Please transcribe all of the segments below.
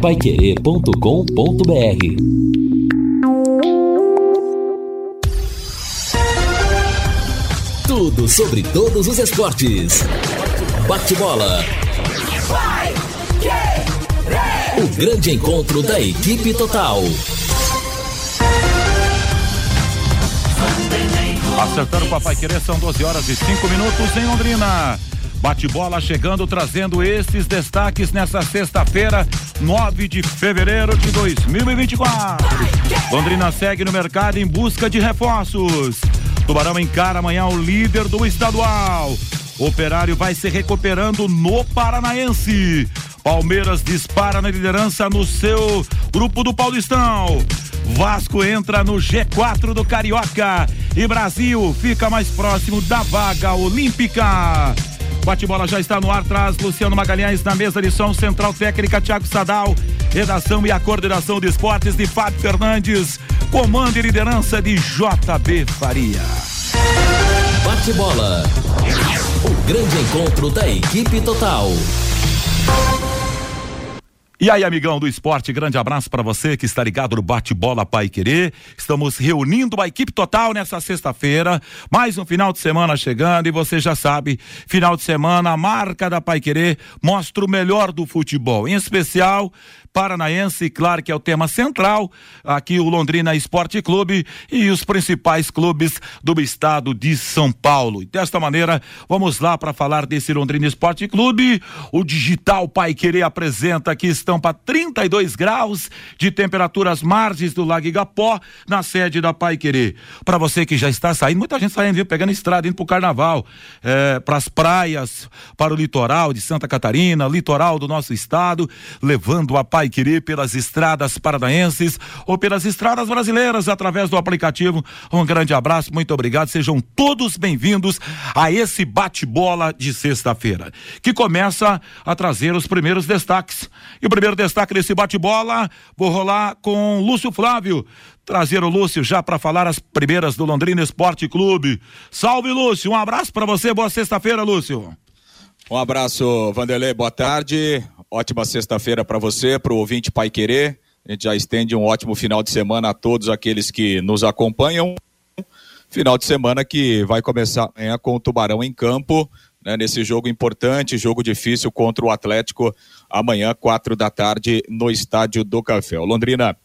paiquerê.com.br Tudo sobre todos os esportes. Bate-bola. O grande encontro da equipe total. Acertando com a Pai Querer, são 12 horas e 5 minutos em Londrina. Bate-bola chegando, trazendo esses destaques nessa sexta-feira, 9 de fevereiro de 2024. Londrina segue no mercado em busca de reforços. Tubarão encara amanhã o líder do estadual. Operário vai se recuperando no Paranaense. Palmeiras dispara na liderança no seu grupo do Paulistão. Vasco entra no G4 do Carioca e Brasil fica mais próximo da vaga olímpica. Bate-bola já está no ar, traz Luciano Magalhães na mesa de som, central técnica Thiago Sadal, redação e a coordenação de esportes de Fábio Fernandes, comando e liderança de JB Faria. Bate-bola. O grande encontro da equipe total. E aí, amigão do esporte, grande abraço para você que está ligado no Bate-Bola Pai Querer. Estamos reunindo a equipe total nessa sexta-feira. Mais um final de semana chegando e você já sabe, final de semana, a marca da Pai Querer mostra o melhor do futebol, em especial Paranaense, claro que é o tema central, aqui o Londrina Esporte Clube e os principais clubes do estado de São Paulo. E desta maneira, vamos lá para falar desse Londrina Esporte Clube. O Digital Pai Querer apresenta que estão para 32 graus de temperaturas margens do Lago Igapó, na sede da Pai Querer. Para você que já está saindo, muita gente saindo, viu, pegando estrada, indo pro carnaval, é, para as praias, para o litoral de Santa Catarina, litoral do nosso estado, levando a Pai Pai Querer pelas estradas paranaenses ou pelas estradas brasileiras através do aplicativo. Um grande abraço, muito obrigado. Sejam todos bem-vindos a esse bate-bola de sexta-feira, que começa a trazer os primeiros destaques. E o primeiro destaque desse bate-bola, vou rolar com Lúcio Flávio trazer o Lúcio já para falar as primeiras do Londrina Esporte Clube. Salve, Lúcio. Um abraço para você. Boa sexta-feira, Lúcio. Um abraço, Vanderlei. Boa tarde. Ótima sexta-feira para você, para o ouvinte Pai Querer. A gente já estende um ótimo final de semana a todos aqueles que nos acompanham. Final de semana que vai começar amanhã com o Tubarão em campo, né, nesse jogo importante, jogo difícil contra o Atlético, amanhã, quatro da tarde, no Estádio do Café. O Londrina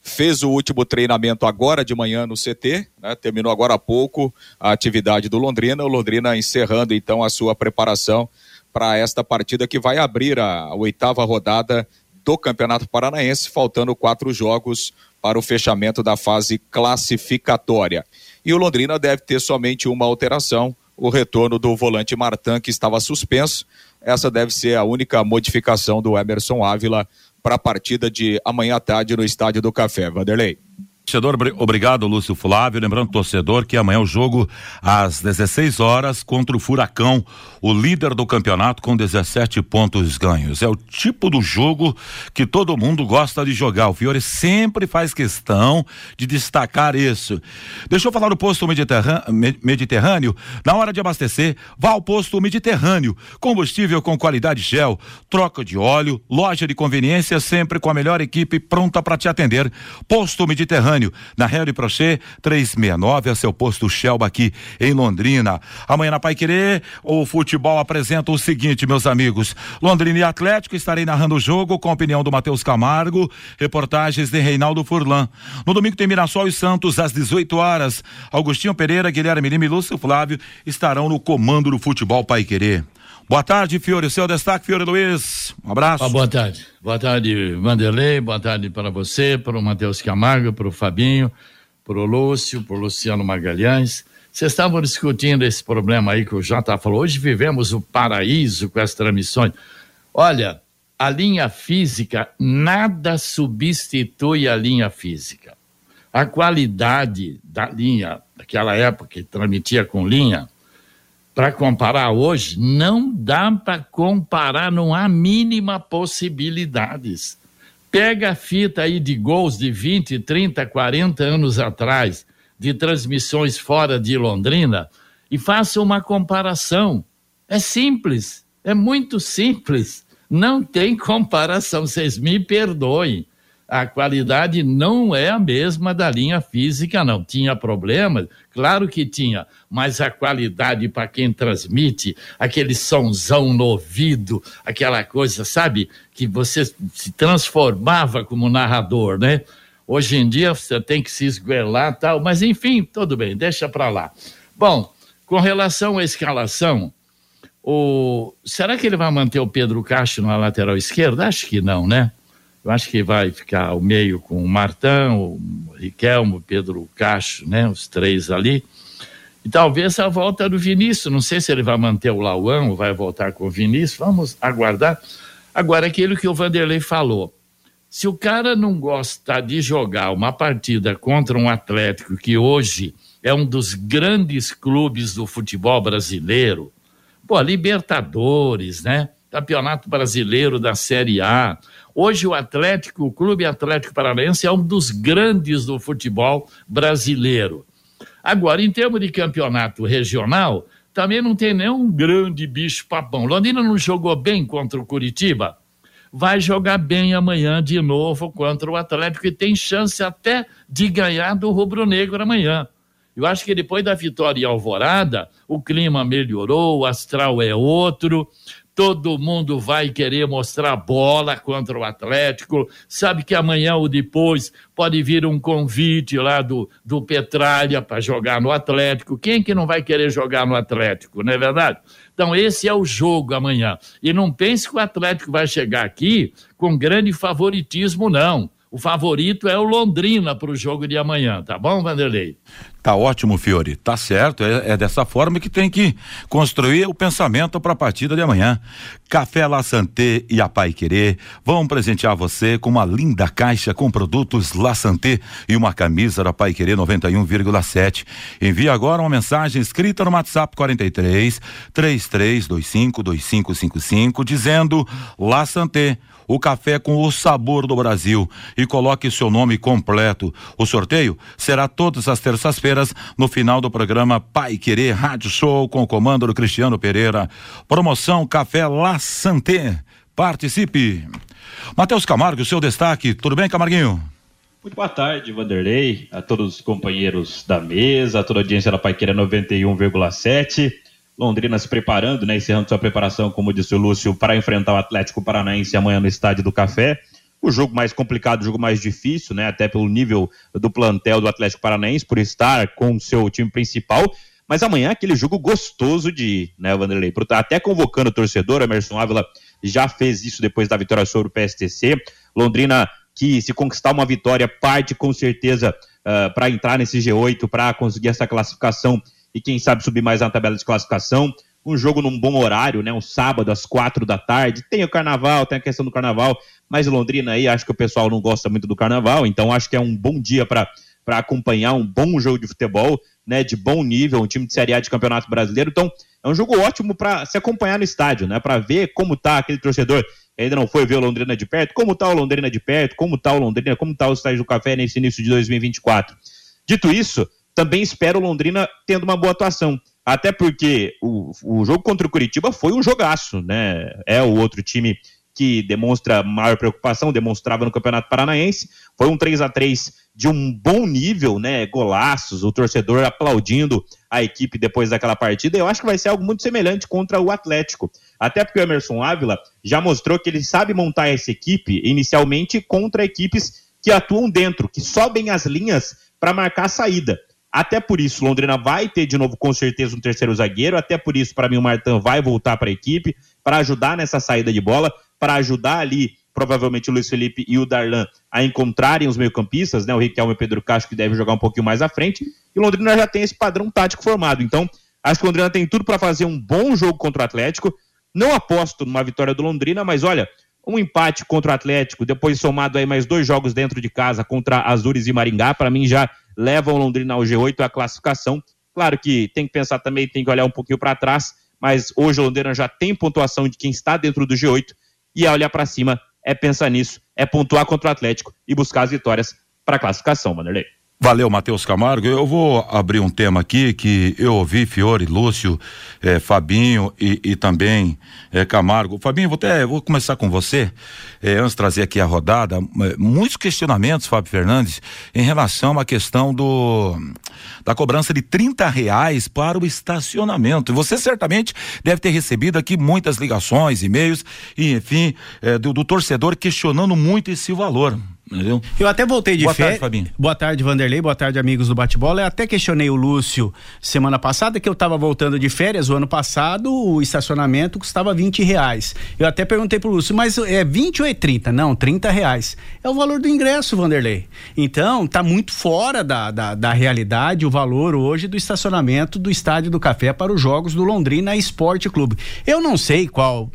fez o último treinamento agora de manhã no CT, né, terminou agora há pouco a atividade do Londrina. O Londrina encerrando então a sua preparação para esta partida que vai abrir a oitava rodada do Campeonato Paranaense, faltando quatro jogos para o fechamento da fase classificatória. E o Londrina deve ter somente uma alteração: o retorno do volante Martan, que estava suspenso. Essa deve ser a única modificação do Emerson Ávila para a partida de amanhã à tarde no Estádio do Café. Vanderlei. Torcedor, obrigado, Lúcio Flávio. Lembrando, torcedor, que amanhã é o jogo às 16 horas contra o Furacão, o líder do campeonato com 17 pontos ganhos. É o tipo do jogo que todo mundo gosta de jogar. O Fiore sempre faz questão de destacar isso. Deixa eu falar do posto Mediterrâneo. Na hora de abastecer, vá ao posto Mediterrâneo. Combustível com qualidade Shell, troca de óleo, loja de conveniência sempre com a melhor equipe pronta para te atender. Posto Mediterrâneo Mediterrâneo, na Harry Prochet 369, é seu posto Shelba aqui em Londrina. Amanhã na Pai Querer, o futebol apresenta o seguinte, meus amigos. Londrina e Atlético, estarei narrando o jogo com a opinião do Matheus Camargo, reportagens de Reinaldo Furlan. No domingo tem Mirassol e Santos às 18 horas. Augustinho Pereira, Guilherme Lima e Lúcio Flávio estarão no comando do futebol Pai Querer. Boa tarde, Fiore. Seu destaque, Fiore Luiz. Um abraço. Ah, boa tarde. Boa tarde, Vanderlei. Boa tarde para você, para o Matheus Camargo, para o Fabinho, para o Lúcio, para o Luciano Magalhães. Vocês estavam discutindo esse problema aí que o Jota falou. Hoje vivemos o paraíso com as transmissões. Olha, a linha física, nada substitui a linha física. A qualidade da linha, daquela época que transmitia com linha, para comparar hoje, não dá para comparar, não há mínima possibilidades. Pega a fita aí de gols de 20, 30, 40 anos atrás, de transmissões fora de Londrina, e faça uma comparação. É simples, é muito simples. Não tem comparação, vocês me perdoem a qualidade não é a mesma da linha física, não. Tinha problemas? Claro que tinha, mas a qualidade para quem transmite, aquele sonzão no ouvido, aquela coisa, sabe? Que você se transformava como narrador, né? Hoje em dia você tem que se esguelar tal, mas enfim, tudo bem, deixa para lá. Bom, com relação à escalação, o... será que ele vai manter o Pedro Castro na lateral esquerda? Acho que não, né? Eu acho que vai ficar ao meio com o Martão, o Riquelmo, Pedro Cacho, né? Os três ali. E talvez a volta do Vinícius. Não sei se ele vai manter o Lauão ou vai voltar com o Vinícius. Vamos aguardar. Agora, aquilo que o Vanderlei falou. Se o cara não gosta de jogar uma partida contra um Atlético que hoje é um dos grandes clubes do futebol brasileiro, pô, Libertadores, né? Campeonato Brasileiro da Série A, Hoje o Atlético, o Clube Atlético Paranaense é um dos grandes do futebol brasileiro. Agora, em termos de campeonato regional, também não tem nenhum grande bicho papão. Londrina não jogou bem contra o Curitiba. Vai jogar bem amanhã de novo contra o Atlético e tem chance até de ganhar do Rubro Negro amanhã. Eu acho que depois da vitória em Alvorada, o clima melhorou, o astral é outro todo mundo vai querer mostrar bola contra o Atlético. Sabe que amanhã ou depois pode vir um convite lá do, do Petralha para jogar no Atlético. Quem que não vai querer jogar no Atlético, não é verdade? Então, esse é o jogo amanhã. E não pense que o Atlético vai chegar aqui com grande favoritismo, não. O favorito é o Londrina para o jogo de amanhã, tá bom, Vanderlei? Tá ótimo, Fiore. Tá certo. É, é dessa forma que tem que construir o pensamento para a partida de amanhã. Café La Santé e a Pai Querer vão presentear você com uma linda caixa com produtos La Santé e uma camisa da Pai Querer 91,7. Envie agora uma mensagem escrita no WhatsApp 43 3325 2555 dizendo La Santé o café com o sabor do Brasil e coloque seu nome completo. O sorteio será todas as terças-feiras no final do programa Pai Querer Rádio Show com o comando do Cristiano Pereira. Promoção Café La Santé. Participe. Matheus Camargo, seu destaque. Tudo bem, Camarguinho? Muito boa tarde, Vanderlei, a todos os companheiros da mesa, a toda a audiência da Paiqueira 91,7. Londrina se preparando, né, encerrando sua preparação, como disse o Lúcio, para enfrentar o Atlético Paranaense amanhã no Estádio do Café. O jogo mais complicado, o jogo mais difícil, né, até pelo nível do plantel do Atlético Paranaense, por estar com o seu time principal. Mas amanhã é aquele jogo gostoso de ir, né, Vanderlei? Até convocando o torcedor, Emerson Ávila já fez isso depois da vitória sobre o PSTC. Londrina, que se conquistar uma vitória, parte com certeza uh, para entrar nesse G8, para conseguir essa classificação e quem sabe subir mais na tabela de classificação. Um jogo num bom horário, né? Um sábado às quatro da tarde. Tem o carnaval, tem a questão do carnaval, mas Londrina aí acho que o pessoal não gosta muito do carnaval, então acho que é um bom dia para para acompanhar um bom jogo de futebol, né, de bom nível, um time de Série A de Campeonato Brasileiro. Então, é um jogo ótimo para se acompanhar no estádio, né, para ver como tá aquele torcedor que ainda não foi ver o Londrina de perto, como tá o Londrina de perto, como tá o Londrina, como tá o estádio do Café nesse início de 2024. Dito isso, também espero o Londrina tendo uma boa atuação. Até porque o, o jogo contra o Curitiba foi um jogaço, né? É o outro time que demonstra maior preocupação, demonstrava no Campeonato Paranaense. Foi um 3 a 3 de um bom nível, né? Golaços, o torcedor aplaudindo a equipe depois daquela partida. Eu acho que vai ser algo muito semelhante contra o Atlético. Até porque o Emerson Ávila já mostrou que ele sabe montar essa equipe inicialmente contra equipes que atuam dentro, que sobem as linhas para marcar a saída. Até por isso, Londrina vai ter de novo, com certeza, um terceiro zagueiro. Até por isso, para mim, o Martão vai voltar para a equipe para ajudar nessa saída de bola, para ajudar ali, provavelmente, o Luiz Felipe e o Darlan a encontrarem os meio-campistas, né? O Riquelme e o Pedro Castro, que deve jogar um pouquinho mais à frente. E Londrina já tem esse padrão tático formado. Então, acho que Londrina tem tudo para fazer um bom jogo contra o Atlético. Não aposto numa vitória do Londrina, mas olha, um empate contra o Atlético, depois somado aí mais dois jogos dentro de casa contra Azures e Maringá, para mim já levam o Londrina ao G8 a classificação. Claro que tem que pensar também, tem que olhar um pouquinho para trás, mas hoje o Londrina já tem pontuação de quem está dentro do G8 e é olhar para cima, é pensar nisso, é pontuar contra o Atlético e buscar as vitórias para a classificação, Vanderlei. Valeu, Matheus Camargo. Eu vou abrir um tema aqui que eu ouvi Fiore, Lúcio, eh, Fabinho e, e também eh, Camargo. Fabinho, vou até vou começar com você. Eh, antes de trazer aqui a rodada, eh, muitos questionamentos, Fábio Fernandes, em relação à questão do da cobrança de 30 reais para o estacionamento. Você certamente deve ter recebido aqui muitas ligações, e-mails, e enfim, eh, do, do torcedor questionando muito esse valor. Entendeu? Eu até voltei de férias. Boa tarde, Boa tarde, Vanderlei. Boa tarde, amigos do bate-bola. Eu até questionei o Lúcio semana passada que eu estava voltando de férias. O ano passado, o estacionamento custava 20 reais. Eu até perguntei pro Lúcio, mas é 20 ou é 30? Não, 30 reais. É o valor do ingresso, Vanderlei. Então, tá muito fora da, da, da realidade o valor hoje do estacionamento do Estádio do Café para os jogos do Londrina Esporte Clube. Eu não sei qual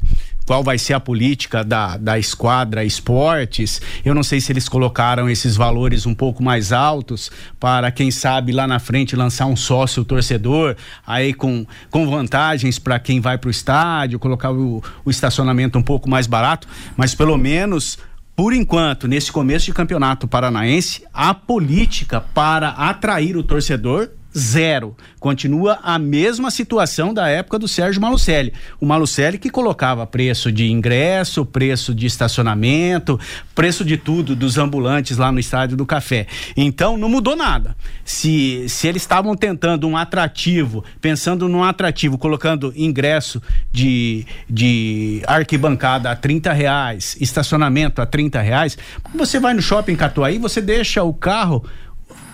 qual vai ser a política da, da esquadra esportes. Eu não sei se eles colocaram esses valores um pouco mais altos para, quem sabe, lá na frente lançar um sócio torcedor, aí com, com vantagens para quem vai para o estádio, colocar o, o estacionamento um pouco mais barato, mas pelo menos por enquanto, nesse começo de campeonato paranaense, a política para atrair o torcedor zero. Continua a mesma situação da época do Sérgio Malucelli. O Malucelli que colocava preço de ingresso, preço de estacionamento, preço de tudo dos ambulantes lá no Estádio do Café. Então não mudou nada. Se, se eles estavam tentando um atrativo, pensando num atrativo, colocando ingresso de, de arquibancada a 30 reais, estacionamento a 30 reais, você vai no shopping Catuaí, você deixa o carro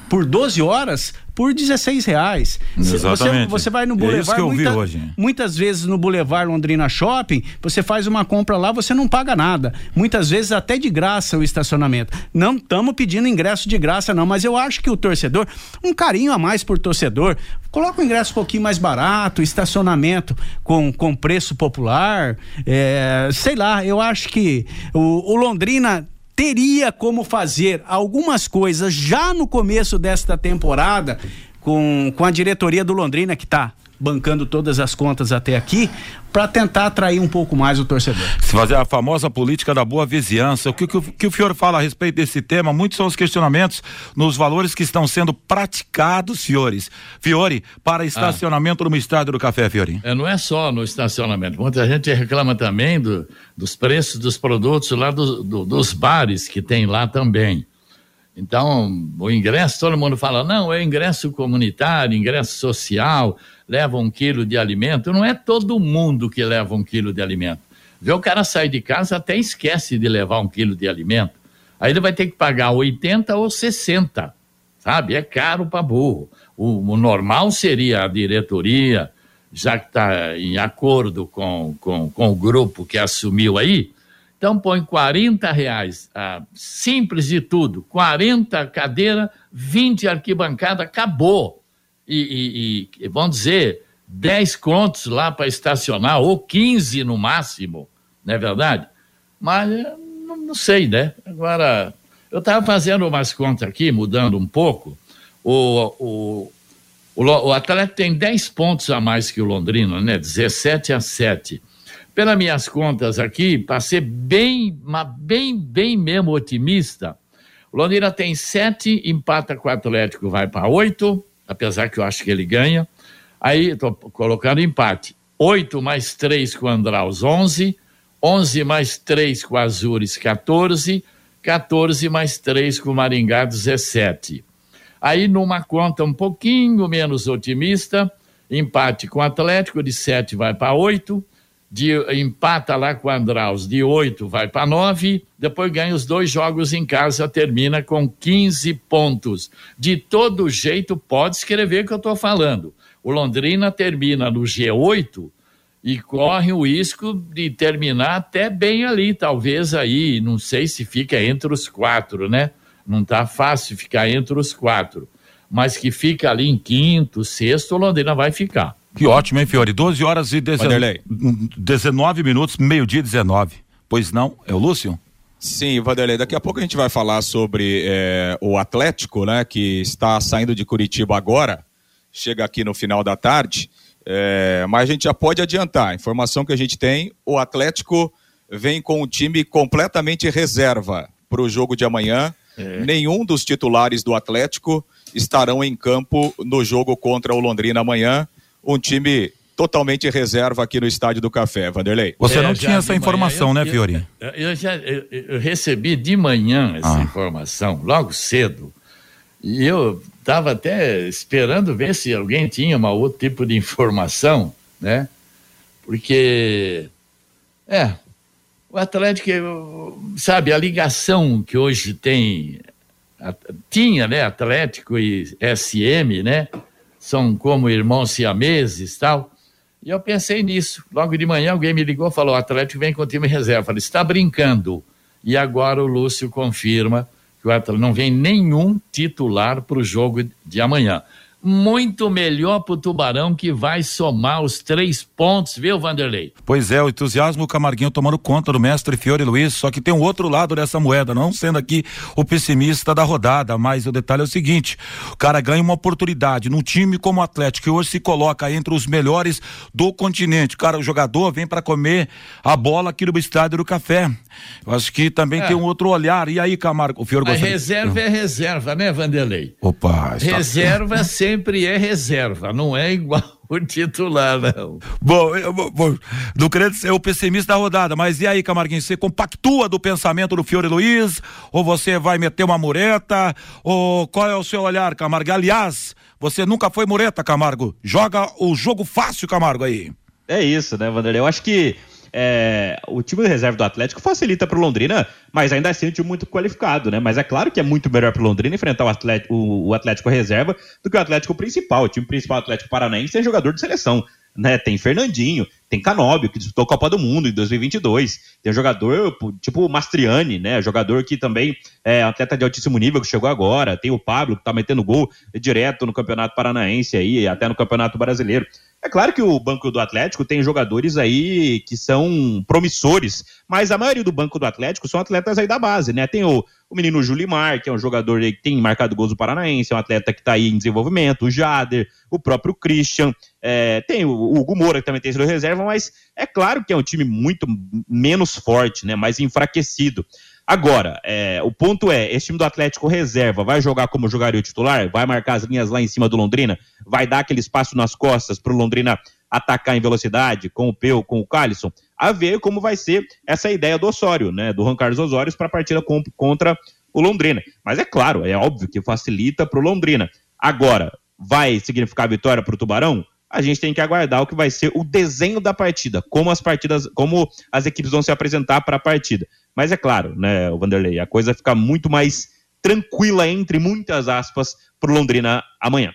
por 12 horas por 16 reais. Exatamente. Você, você vai no Boulevard. É muita, hoje. Muitas vezes no Boulevard Londrina Shopping, você faz uma compra lá, você não paga nada. Muitas vezes até de graça o estacionamento. Não estamos pedindo ingresso de graça, não, mas eu acho que o torcedor, um carinho a mais por torcedor, coloca o ingresso um pouquinho mais barato, estacionamento com, com preço popular. É, sei lá, eu acho que o, o Londrina teria como fazer algumas coisas já no começo desta temporada com, com a diretoria do Londrina que está bancando todas as contas até aqui, para tentar atrair um pouco mais o torcedor. Se fazer a famosa política da boa vizinhança, o que, que, que o Fiore fala a respeito desse tema? Muitos são os questionamentos nos valores que estão sendo praticados, Fiores. Fiore, para estacionamento ah. no estádio do Café, Fiore. É, não é só no estacionamento. Muita gente reclama também do, dos preços dos produtos lá do, do, dos bares que tem lá também. Então, o ingresso, todo mundo fala, não, é ingresso comunitário, ingresso social, leva um quilo de alimento. Não é todo mundo que leva um quilo de alimento. Vê o cara sair de casa, até esquece de levar um quilo de alimento. Aí ele vai ter que pagar 80 ou 60, sabe? É caro para burro. O, o, normal seria a diretoria, já que está em acordo com, com, com o grupo que assumiu aí, então põe 40 reais, ah, simples de tudo, 40 cadeira, 20 arquibancada, acabou. E, e, e vamos dizer, 10 contos lá para estacionar, ou 15 no máximo, não é verdade? Mas não, não sei, né? Agora, eu estava fazendo umas contas aqui, mudando um pouco. O, o, o, o Atlético tem 10 pontos a mais que o Londrina, né? 17 a 7 pelas minhas contas aqui, para ser bem, bem, bem mesmo otimista, o Londrina tem sete, empata com o Atlético, vai para oito, apesar que eu acho que ele ganha. Aí, estou colocando empate. Oito mais três com o Andraus, onze. Onze mais três com o Azures, 14. 14 mais três com o Maringá, 17. Aí, numa conta um pouquinho menos otimista, empate com o Atlético, de sete vai para oito de empata lá com o Andraus, de 8 vai para 9, depois ganha os dois jogos em casa, termina com 15 pontos. De todo jeito, pode escrever o que eu estou falando. O Londrina termina no G8 e corre o risco de terminar até bem ali, talvez aí, não sei se fica entre os quatro, né? Não está fácil ficar entre os quatro, mas que fica ali em quinto, sexto, o Londrina vai ficar. Que ótimo, hein, Fiore? 12 horas e 19, 19 minutos, meio-dia 19. Pois não, é o Lúcio? Sim, Vanderlei, daqui a pouco a gente vai falar sobre é, o Atlético, né, que está saindo de Curitiba agora, chega aqui no final da tarde, é, mas a gente já pode adiantar, a informação que a gente tem, o Atlético vem com o time completamente reserva para o jogo de amanhã é. nenhum dos titulares do Atlético estarão em campo no jogo contra o Londrina amanhã. Um time totalmente reserva aqui no Estádio do Café, Vanderlei. Você é, não tinha essa informação, manhã, né, Fiori? Eu, eu já eu, eu recebi de manhã essa ah. informação, logo cedo, e eu estava até esperando ver se alguém tinha um outro tipo de informação, né? Porque, é, o Atlético, sabe, a ligação que hoje tem, tinha, né, Atlético e SM, né? São como irmãos siameses tal. E eu pensei nisso. Logo de manhã alguém me ligou e falou: o Atlético vem com o time reserva. Eu falei: está brincando. E agora o Lúcio confirma que o Atlético não vem nenhum titular para o jogo de amanhã muito melhor para o Tubarão que vai somar os três pontos, viu, Vanderlei? Pois é, o entusiasmo o Camarguinho tomando conta do mestre Fiore Luiz, só que tem um outro lado dessa moeda, não sendo aqui o pessimista da rodada, mas o detalhe é o seguinte: o cara ganha uma oportunidade num time como o Atlético, que hoje se coloca entre os melhores do continente. Cara, o jogador vem para comer a bola aqui no estádio do café. Eu acho que também é. tem um outro olhar. E aí, Camargo, o Fiore gostaria... reserva é reserva, né, Vanderlei? Opa, está... reserva sempre sempre é reserva, não é igual o titular, não. Bom, eu, bom não querendo ser o pessimista da rodada, mas e aí, Camarguinho, você compactua do pensamento do Fiore Luiz? Ou você vai meter uma mureta? Ou qual é o seu olhar, Camargo? Aliás, você nunca foi mureta, Camargo. Joga o jogo fácil, Camargo, aí. É isso, né, Vanderlei? Eu acho que é, o time de reserva do Atlético facilita para o Londrina, mas ainda assim é um time muito qualificado, né? Mas é claro que é muito melhor para o Londrina enfrentar o Atlético, o, o Atlético reserva do que o Atlético principal. O time principal Atlético Paranaense é jogador de seleção. Né, tem Fernandinho, tem Canóbio, que disputou a Copa do Mundo em 2022. Tem um jogador tipo Mastriani, né? Jogador que também é atleta de altíssimo nível que chegou agora. Tem o Pablo, que tá metendo gol direto no Campeonato Paranaense aí, até no Campeonato Brasileiro. É claro que o banco do Atlético tem jogadores aí que são promissores, mas a maioria do banco do Atlético são atletas aí da base, né? Tem o, o menino Julimar, que é um jogador que tem marcado gols do Paranaense, é um atleta que está aí em desenvolvimento, o Jader, o próprio Christian, é, tem o, o Hugo Moura, que também tem sido reserva, mas é claro que é um time muito menos forte, né? Mais enfraquecido. Agora, é, o ponto é, esse time do Atlético reserva vai jogar como jogaria o titular? Vai marcar as linhas lá em cima do Londrina? Vai dar aquele espaço nas costas para o Londrina atacar em velocidade com o Peu, com o Calisson? A ver como vai ser essa ideia do Osório, né? Do Juan Carlos Osório para a partida com, contra o Londrina. Mas é claro, é óbvio que facilita para o Londrina. Agora, vai significar vitória para o Tubarão? A gente tem que aguardar o que vai ser o desenho da partida, como as partidas, como as equipes vão se apresentar para a partida. Mas é claro, né, Vanderlei, a coisa fica muito mais tranquila, entre muitas aspas, para o Londrina amanhã.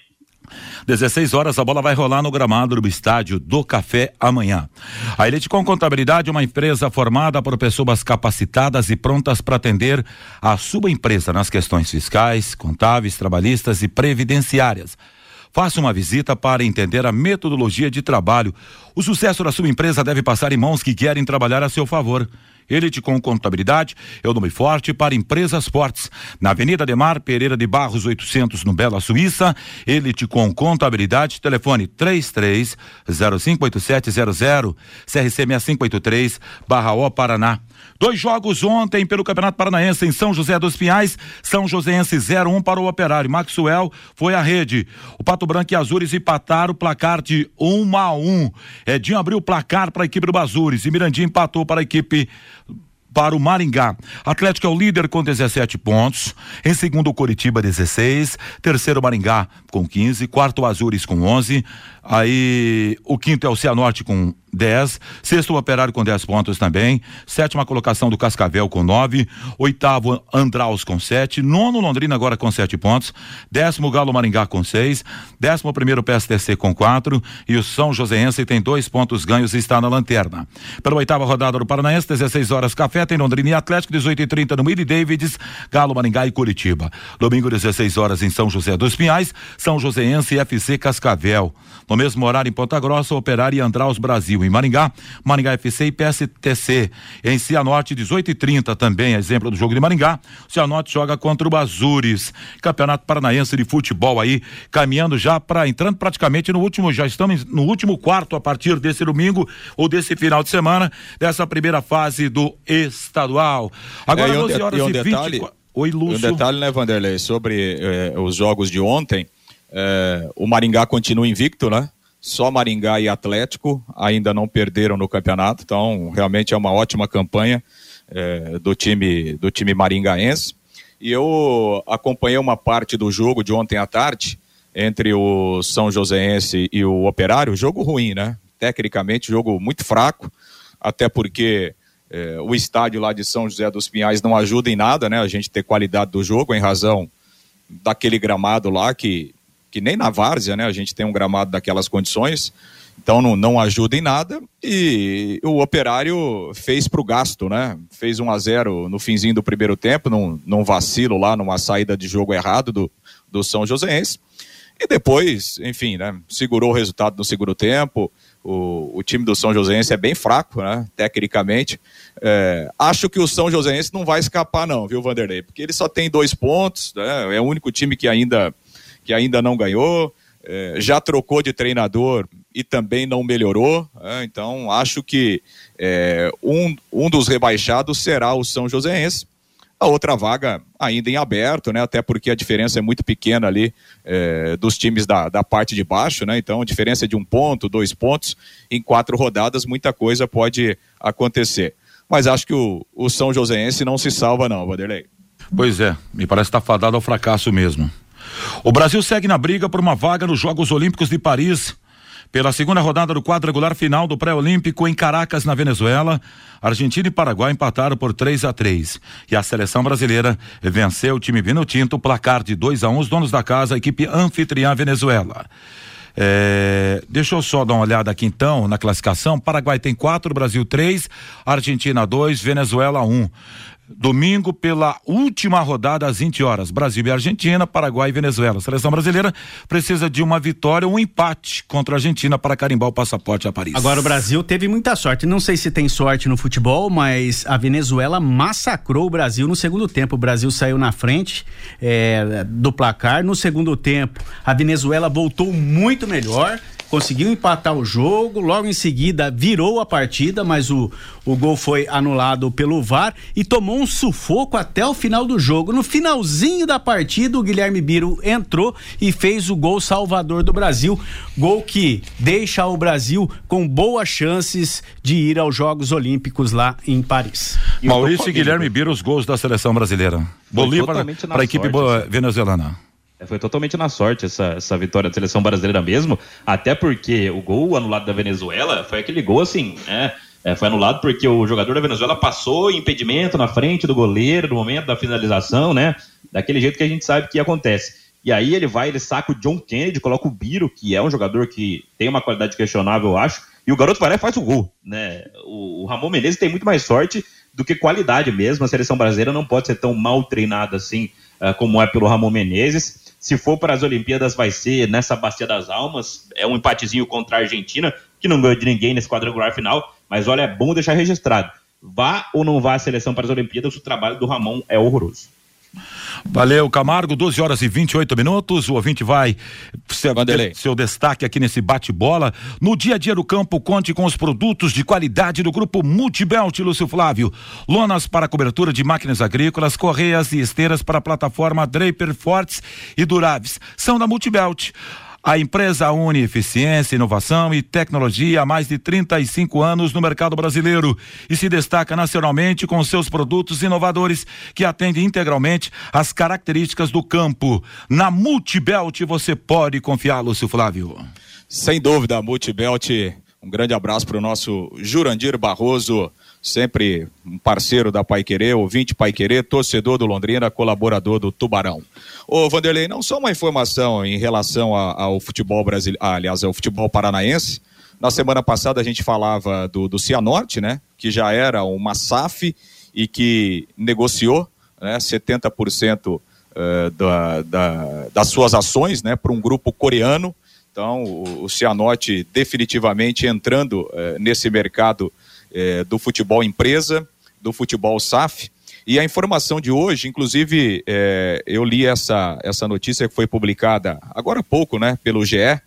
16 horas, a bola vai rolar no gramado do estádio do Café amanhã. A Elite com Contabilidade é uma empresa formada por pessoas capacitadas e prontas para atender a sua empresa nas questões fiscais, contábeis, trabalhistas e previdenciárias. Faça uma visita para entender a metodologia de trabalho. O sucesso da sua empresa deve passar em mãos que querem trabalhar a seu favor. Elite com Contabilidade é o nome forte para empresas fortes. Na Avenida Demar Pereira de Barros 800 no Bela Suíça. Elite com Contabilidade, telefone 33 058700 CRC 6583 Barra O Paraná. Dois jogos ontem pelo Campeonato Paranaense em São José dos Pinhais. São Joséense 0-1 um para o Operário. Maxwell foi à rede. O Pato Branco e Azures empataram o placar de 1 um a 1. Um. Edinho abriu o placar para a equipe do Azures e Mirandinho empatou para a equipe para o Maringá. Atlético é o líder com 17 pontos. Em segundo, o Coritiba, 16. Terceiro, Maringá com 15. Quarto, Azures com 11. Aí o quinto é o Cianorte com 10. Sexto, o Operário com 10 pontos também. Sétima colocação do Cascavel com 9. Oitavo, Andraus com 7. Nono, Londrina agora com 7 pontos. Décimo, Galo Maringá com 6. Décimo primeiro, PSTC com 4. E o São Joséense tem dois pontos ganhos e está na lanterna. Pela oitava rodada do Paranaense, 16 horas Café, tem Londrina e Atlético, 18 e 30 no Mili Davids, Galo Maringá e Curitiba. Domingo, 16 horas em São José dos Pinhais, São Joséense e FC Cascavel. No mesmo horário em Ponta Grossa, Operário e Andraus Brasil. Em Maringá, Maringá FC e PSTC. Em Cianorte, 18 e 30 também, exemplo do jogo de Maringá. Cianorte joga contra o Azures. Campeonato Paranaense de Futebol aí, caminhando já para entrando praticamente no último, já estamos no último quarto a partir desse domingo ou desse final de semana, dessa primeira fase do estadual. Agora, é, 12 horas e, um e 24. Oi, Lúcio. Um detalhe, né, Vanderlei, sobre eh, os jogos de ontem, eh, o Maringá continua invicto, né? Só Maringá e Atlético ainda não perderam no campeonato, então realmente é uma ótima campanha eh, do time do time maringaense. E eu acompanhei uma parte do jogo de ontem à tarde entre o São Joséense e o Operário, jogo ruim, né? Tecnicamente, jogo muito fraco, até porque é, o estádio lá de São José dos Pinhais não ajuda em nada, né? A gente ter qualidade do jogo em razão daquele gramado lá que, que nem na várzea, né? A gente tem um gramado daquelas condições, então não, não ajuda em nada. E o Operário fez para o gasto, né? Fez 1 a 0 no finzinho do primeiro tempo, num, num vacilo lá, numa saída de jogo errado do, do São Joséense. E depois, enfim, né? Segurou o resultado no segundo tempo o, o time do São Joséense é bem fraco, né? Tecnicamente. É, acho que o São Joséense não vai escapar, não, viu, Vanderlei? Porque ele só tem dois pontos, né? É o único time que ainda, que ainda não ganhou. É, já trocou de treinador e também não melhorou. É, então, acho que é, um, um dos rebaixados será o São Joséense. A outra vaga ainda em aberto, né? Até porque a diferença é muito pequena ali é, dos times da, da parte de baixo, né? Então, diferença de um ponto, dois pontos, em quatro rodadas, muita coisa pode acontecer. Mas acho que o, o São Joséense não se salva, não, Vanderlei. Pois é, me parece estar tá fadado ao fracasso mesmo. O Brasil segue na briga por uma vaga nos Jogos Olímpicos de Paris pela segunda rodada do quadrangular final do pré-olímpico em Caracas, na Venezuela, Argentina e Paraguai empataram por 3 a 3 e a seleção brasileira venceu o time Vino Tinto, placar de 2 a 1 um, os donos da casa, a equipe anfitriã Venezuela. É, deixa eu só dar uma olhada aqui então na classificação. Paraguai tem quatro, Brasil três, Argentina dois, Venezuela um. Domingo, pela última rodada às 20 horas. Brasil e Argentina, Paraguai e Venezuela. A seleção brasileira precisa de uma vitória ou um empate contra a Argentina para carimbar o passaporte a Paris. Agora, o Brasil teve muita sorte. Não sei se tem sorte no futebol, mas a Venezuela massacrou o Brasil no segundo tempo. O Brasil saiu na frente é, do placar. No segundo tempo, a Venezuela voltou muito melhor conseguiu empatar o jogo, logo em seguida virou a partida, mas o, o gol foi anulado pelo VAR e tomou um sufoco até o final do jogo. No finalzinho da partida, o Guilherme Biro entrou e fez o gol salvador do Brasil, gol que deixa o Brasil com boas chances de ir aos Jogos Olímpicos lá em Paris. Maurício e Guilherme Biro, os gols da seleção brasileira. Bolívar para a equipe venezuelana. É, foi totalmente na sorte essa, essa vitória da seleção brasileira mesmo, até porque o gol anulado da Venezuela foi aquele gol assim, né? É, foi anulado porque o jogador da Venezuela passou impedimento na frente do goleiro no momento da finalização, né? Daquele jeito que a gente sabe que acontece. E aí ele vai, ele saca o John Kennedy, coloca o Biro, que é um jogador que tem uma qualidade questionável, eu acho, e o garoto vai lá e faz o gol, né? O, o Ramon Menezes tem muito mais sorte do que qualidade mesmo. A seleção brasileira não pode ser tão mal treinada assim uh, como é pelo Ramon Menezes. Se for para as Olimpíadas, vai ser nessa Bacia das Almas. É um empatezinho contra a Argentina, que não ganhou de ninguém nesse quadrangular final. Mas olha, é bom deixar registrado. Vá ou não vá a seleção para as Olimpíadas, o trabalho do Ramon é horroroso. Valeu, Camargo, 12 horas e 28 minutos. O ouvinte vai seu, seu destaque aqui nesse bate-bola. No dia a dia do campo, conte com os produtos de qualidade do grupo Multibelt, Lúcio Flávio. Lonas para cobertura de máquinas agrícolas, correias e esteiras para a plataforma Draper Fortes e Duráveis. São da Multibelt. A empresa une eficiência, inovação e tecnologia há mais de 35 anos no mercado brasileiro e se destaca nacionalmente com seus produtos inovadores que atendem integralmente às características do campo. Na Multibelt você pode confiar, Lúcio Flávio. Sem dúvida, Multibelt. Um grande abraço para o nosso Jurandir Barroso sempre um parceiro da Pai Querer, ouvinte Pai Querer, torcedor do Londrina, colaborador do Tubarão. Ô Vanderlei, não só uma informação em relação ao futebol brasileiro, ah, aliás, ao futebol paranaense. Na semana passada a gente falava do, do Cianorte, né? Que já era uma SAF e que negociou né, 70% uh, da, da, das suas ações né, para um grupo coreano. Então, o, o Cianorte definitivamente entrando uh, nesse mercado é, do futebol empresa, do futebol SAF. E a informação de hoje, inclusive, é, eu li essa, essa notícia que foi publicada agora há pouco, né, pelo GE,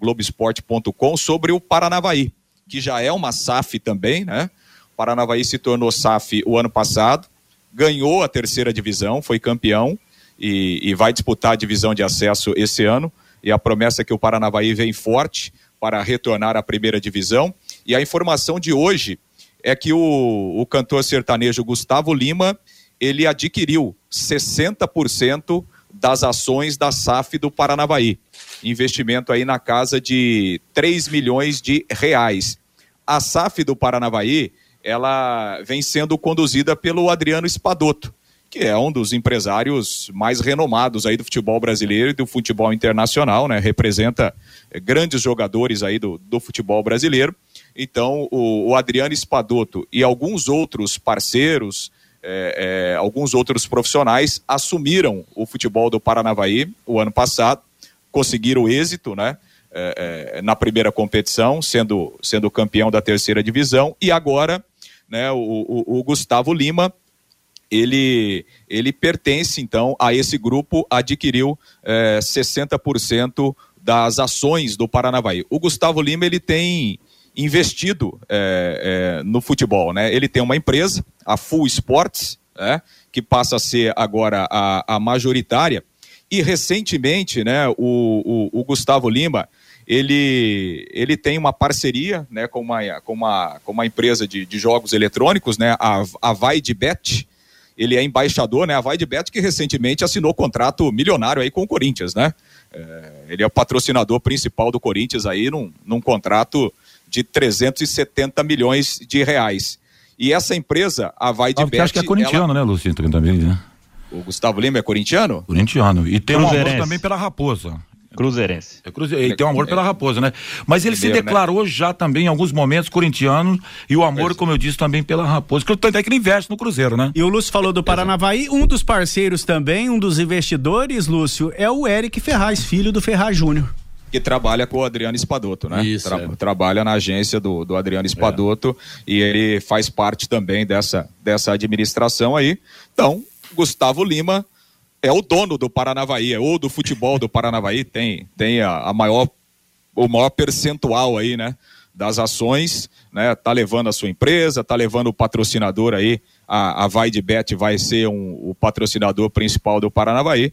Globoesporte.com, sobre o Paranavaí, que já é uma SAF também, né? O Paranavaí se tornou SAF o ano passado, ganhou a terceira divisão, foi campeão e, e vai disputar a divisão de acesso esse ano. E a promessa é que o Paranavaí vem forte para retornar à primeira divisão. E a informação de hoje é que o, o cantor sertanejo Gustavo Lima ele adquiriu 60% das ações da SAF do Paranavaí. Investimento aí na casa de 3 milhões de reais. A SAF do Paranavaí, ela vem sendo conduzida pelo Adriano Espadoto, que é um dos empresários mais renomados aí do futebol brasileiro e do futebol internacional, né? Representa grandes jogadores aí do, do futebol brasileiro. Então, o, o Adriano Espadoto e alguns outros parceiros, é, é, alguns outros profissionais assumiram o futebol do Paranavaí o ano passado, conseguiram êxito, né? É, é, na primeira competição, sendo, sendo campeão da terceira divisão, e agora né, o, o, o Gustavo Lima ele, ele pertence então a esse grupo, adquiriu é, 60% das ações do Paranavaí. O Gustavo Lima ele tem investido é, é, no futebol. Né? Ele tem uma empresa, a Full Sports, né? que passa a ser agora a, a majoritária. E recentemente, né, o, o, o, Gustavo Lima, ele, ele tem uma parceria né, com, uma, com, uma, com uma empresa de, de jogos eletrônicos, né, a, a Vai de Bet. Ele é embaixador, né, a Vai de Bet, que recentemente assinou contrato milionário aí com o Corinthians, né? É, ele é o patrocinador principal do Corinthians aí num, num contrato de 370 milhões de reais. E essa empresa, a Vai de ah, Bet... acho que é corintiano, ela... né, Luciano, também, né? O Gustavo Lima é corintiano? Corintiano. E tem um amor também pela Raposa. Cruzeirense. É cruze... Ele tem um amor pela Raposa, né? Mas ele Primeiro, se né? declarou né? já também em alguns momentos corintiano e o amor, como eu disse, também pela Raposa. Que tanto é que ele investe no Cruzeiro, né? E o Lúcio falou do Paranavaí, um dos parceiros também, um dos investidores, Lúcio, é o Eric Ferraz, filho do Ferraz Júnior que trabalha com o Adriano Espadoto, né? Isso, Tra é. Trabalha na agência do, do Adriano Espadoto é. e ele faz parte também dessa, dessa administração aí. Então, Gustavo Lima é o dono do Paranavaí, é ou do futebol do Paranavaí, tem, tem a, a maior, o maior percentual aí, né? Das ações, né? Tá levando a sua empresa, tá levando o patrocinador aí, a, a Vai de Bet vai ser um, o patrocinador principal do Paranavaí.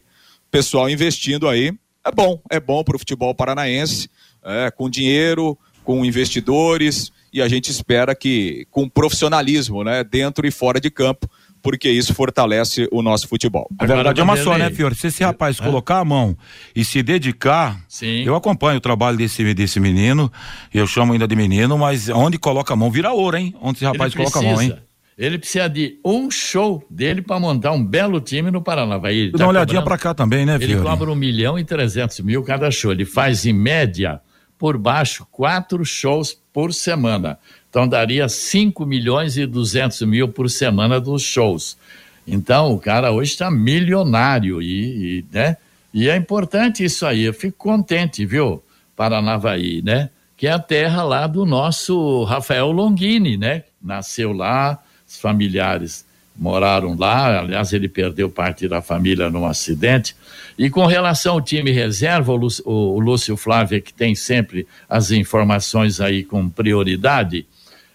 Pessoal investindo aí, é bom, é bom para o futebol paranaense, é, com dinheiro, com investidores, e a gente espera que com profissionalismo, né, dentro e fora de campo, porque isso fortalece o nosso futebol. A verdade é uma só, né, Fiore? Se esse rapaz é. colocar a mão e se dedicar, Sim. eu acompanho o trabalho desse, desse menino, eu chamo ainda de menino, mas onde coloca a mão vira ouro, hein? Onde esse rapaz coloca a mão, hein? Ele precisa de um show dele para montar um belo time no Paranavaí. Dá tá uma olhadinha para cá também, né, Ele cobra um milhão e trezentos mil cada show. Ele faz, em média, por baixo, quatro shows por semana. Então, daria 5 milhões e 200 mil por semana dos shows. Então, o cara hoje está milionário e, e, né? e é importante isso aí. Eu fico contente, viu, Paranavaí, né? Que é a terra lá do nosso Rafael Longini, né? Nasceu lá, os familiares moraram lá, aliás, ele perdeu parte da família num acidente. E com relação ao time reserva, o Lúcio, o Lúcio Flávio, é que tem sempre as informações aí com prioridade,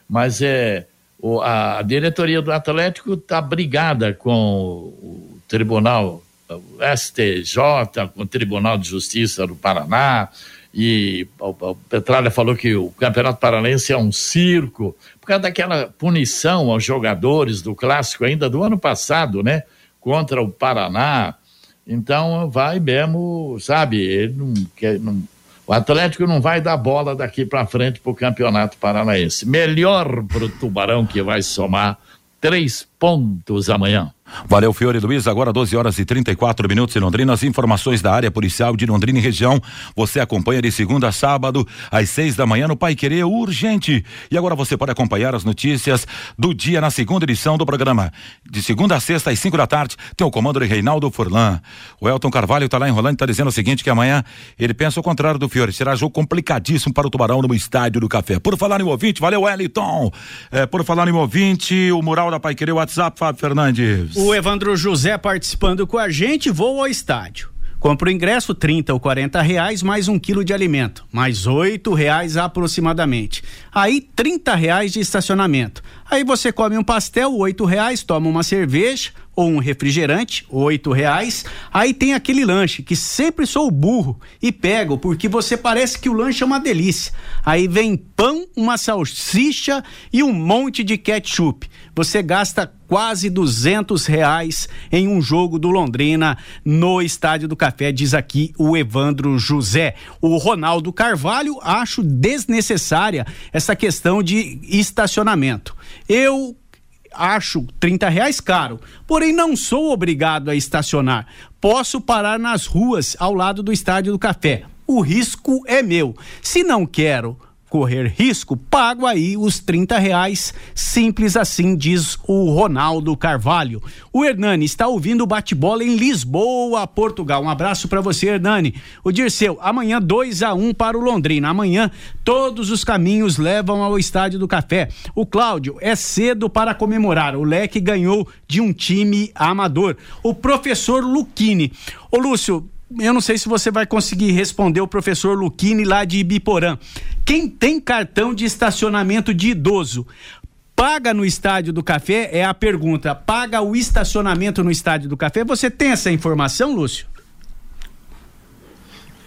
mas é o, a, diretoria do Atlético está brigada com o Tribunal o STJ, com o Tribunal de Justiça do Paraná, e o, Petralha falou que o Campeonato Paranaense é um circo, por causa daquela punição aos jogadores do clássico ainda do ano passado, né? Contra o Paraná. Então vai mesmo, sabe? Ele não quer. Não, o Atlético não vai dar bola daqui para frente para o Campeonato Paranaense. Melhor para o Tubarão que vai somar três pontos amanhã. Valeu, Fiore Luiz. Agora 12 horas e 34 minutos em Londrina. As informações da área policial de Londrina e região. Você acompanha de segunda a sábado, às seis da manhã, no Pai Querer Urgente. E agora você pode acompanhar as notícias do dia na segunda edição do programa. De segunda a sexta, às cinco da tarde, tem o comando de Reinaldo Furlan. O Elton Carvalho está lá enrolando e está dizendo o seguinte: que amanhã ele pensa o contrário do Fiore. Será jogo complicadíssimo para o Tubarão no estádio do Café. Por falar em ouvinte, valeu, Wellington. É, por falar em ouvinte, o mural da Pai Querer WhatsApp, Fábio Fernandes. O Evandro José participando com a gente, vou ao estádio. Compra o ingresso, 30 ou 40 reais, mais um quilo de alimento, mais oito reais aproximadamente. Aí, 30 reais de estacionamento. Aí você come um pastel, oito reais, toma uma cerveja ou um refrigerante, oito reais. Aí tem aquele lanche que sempre sou burro e pego porque você parece que o lanche é uma delícia. Aí vem pão, uma salsicha e um monte de ketchup. Você gasta quase duzentos reais em um jogo do Londrina no Estádio do Café, diz aqui o Evandro José. O Ronaldo Carvalho acho desnecessária essa questão de estacionamento. Eu acho 30 reais caro, porém não sou obrigado a estacionar. Posso parar nas ruas ao lado do Estádio do Café. O risco é meu. Se não quero correr risco, pago aí os 30 reais, simples assim, diz o Ronaldo Carvalho. O Hernani está ouvindo o bate-bola em Lisboa, Portugal. Um abraço para você, Hernani. O Dirceu, amanhã 2 a 1 um para o Londrina. Amanhã todos os caminhos levam ao Estádio do Café. O Cláudio, é cedo para comemorar. O Leque ganhou de um time amador. O professor Luquini. Ô Lúcio, eu não sei se você vai conseguir responder o professor Luquini lá de Ibiporã. Quem tem cartão de estacionamento de idoso paga no estádio do café? É a pergunta. Paga o estacionamento no estádio do café? Você tem essa informação, Lúcio?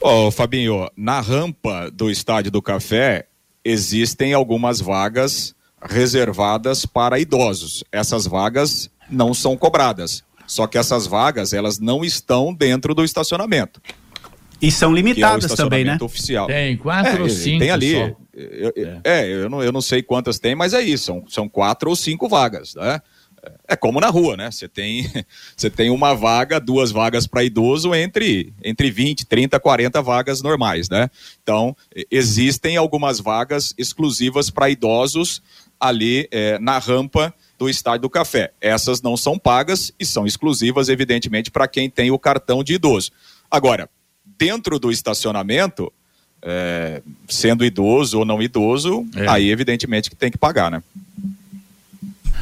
Ó, oh, Fabinho, na rampa do estádio do café existem algumas vagas reservadas para idosos. Essas vagas não são cobradas. Só que essas vagas, elas não estão dentro do estacionamento. E são limitadas é também, né? Oficial. Tem quatro é, ou cinco. Tem ali. Eu, é, é eu, não, eu não sei quantas tem, mas é isso. São, são quatro ou cinco vagas, né? É como na rua, né? Você tem, você tem uma vaga, duas vagas para idoso entre, entre 20, 30, 40 vagas normais, né? Então, existem algumas vagas exclusivas para idosos ali é, na rampa do Estádio do Café. Essas não são pagas e são exclusivas, evidentemente, para quem tem o cartão de idoso. Agora, dentro do estacionamento, é, sendo idoso ou não idoso, é. aí evidentemente que tem que pagar, né?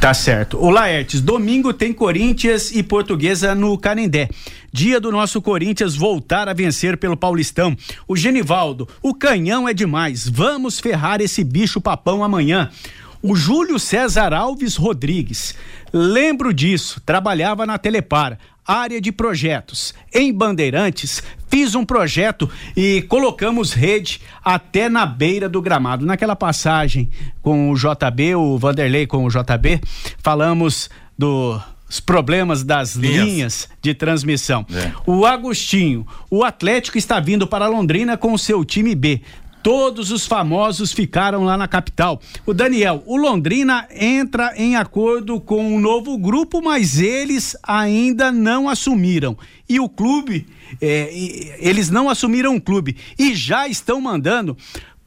Tá certo. O Laertes, domingo tem Corinthians e Portuguesa no Canindé. Dia do nosso Corinthians voltar a vencer pelo Paulistão. O Genivaldo, o canhão é demais. Vamos ferrar esse bicho papão amanhã. O Júlio César Alves Rodrigues. Lembro disso, trabalhava na Telepar, área de projetos. Em Bandeirantes, fiz um projeto e colocamos rede até na beira do gramado. Naquela passagem com o JB, o Vanderlei com o JB, falamos do os problemas das linhas, linhas de transmissão. É. O Agostinho, o Atlético está vindo para Londrina com o seu time B. Todos os famosos ficaram lá na capital. O Daniel, o Londrina entra em acordo com um novo grupo, mas eles ainda não assumiram. E o clube, é, eles não assumiram o clube e já estão mandando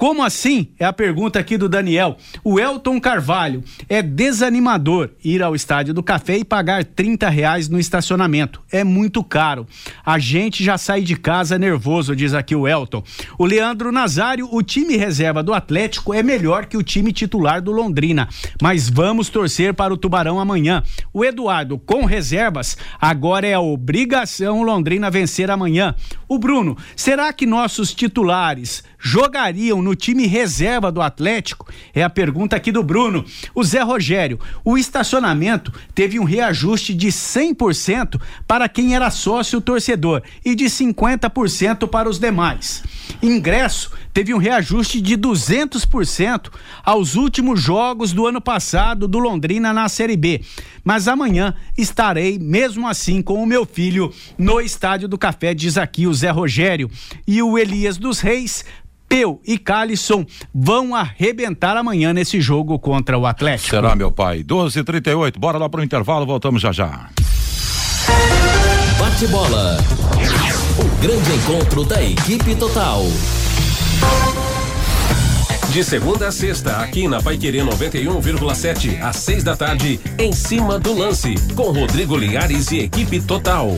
como assim? É a pergunta aqui do Daniel. O Elton Carvalho é desanimador ir ao estádio do café e pagar 30 reais no estacionamento. É muito caro. A gente já sai de casa nervoso, diz aqui o Elton. O Leandro Nazário, o time reserva do Atlético é melhor que o time titular do Londrina. Mas vamos torcer para o Tubarão amanhã. O Eduardo, com reservas, agora é a obrigação Londrina vencer amanhã. O Bruno, será que nossos titulares jogariam no time reserva do Atlético? É a pergunta aqui do Bruno. O Zé Rogério, o estacionamento teve um reajuste de 100% para quem era sócio torcedor e de 50% para os demais. Ingresso teve um reajuste de 200% aos últimos jogos do ano passado do Londrina na Série B. Mas amanhã estarei, mesmo assim, com o meu filho no Estádio do Café, diz aqui o Zé Rogério. E o Elias dos Reis Peu e Calisson vão arrebentar amanhã nesse jogo contra o Atlético. Será, meu pai. 12:38. Bora lá pro intervalo, voltamos já já. Bate bola. O grande encontro da equipe total. De segunda a sexta, aqui na Paiquerê 91,7, às seis da tarde, em cima do lance, com Rodrigo Linhares e equipe total.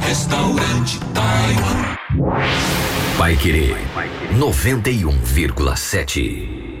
restaurante Taiwan. Vai querer 91,7.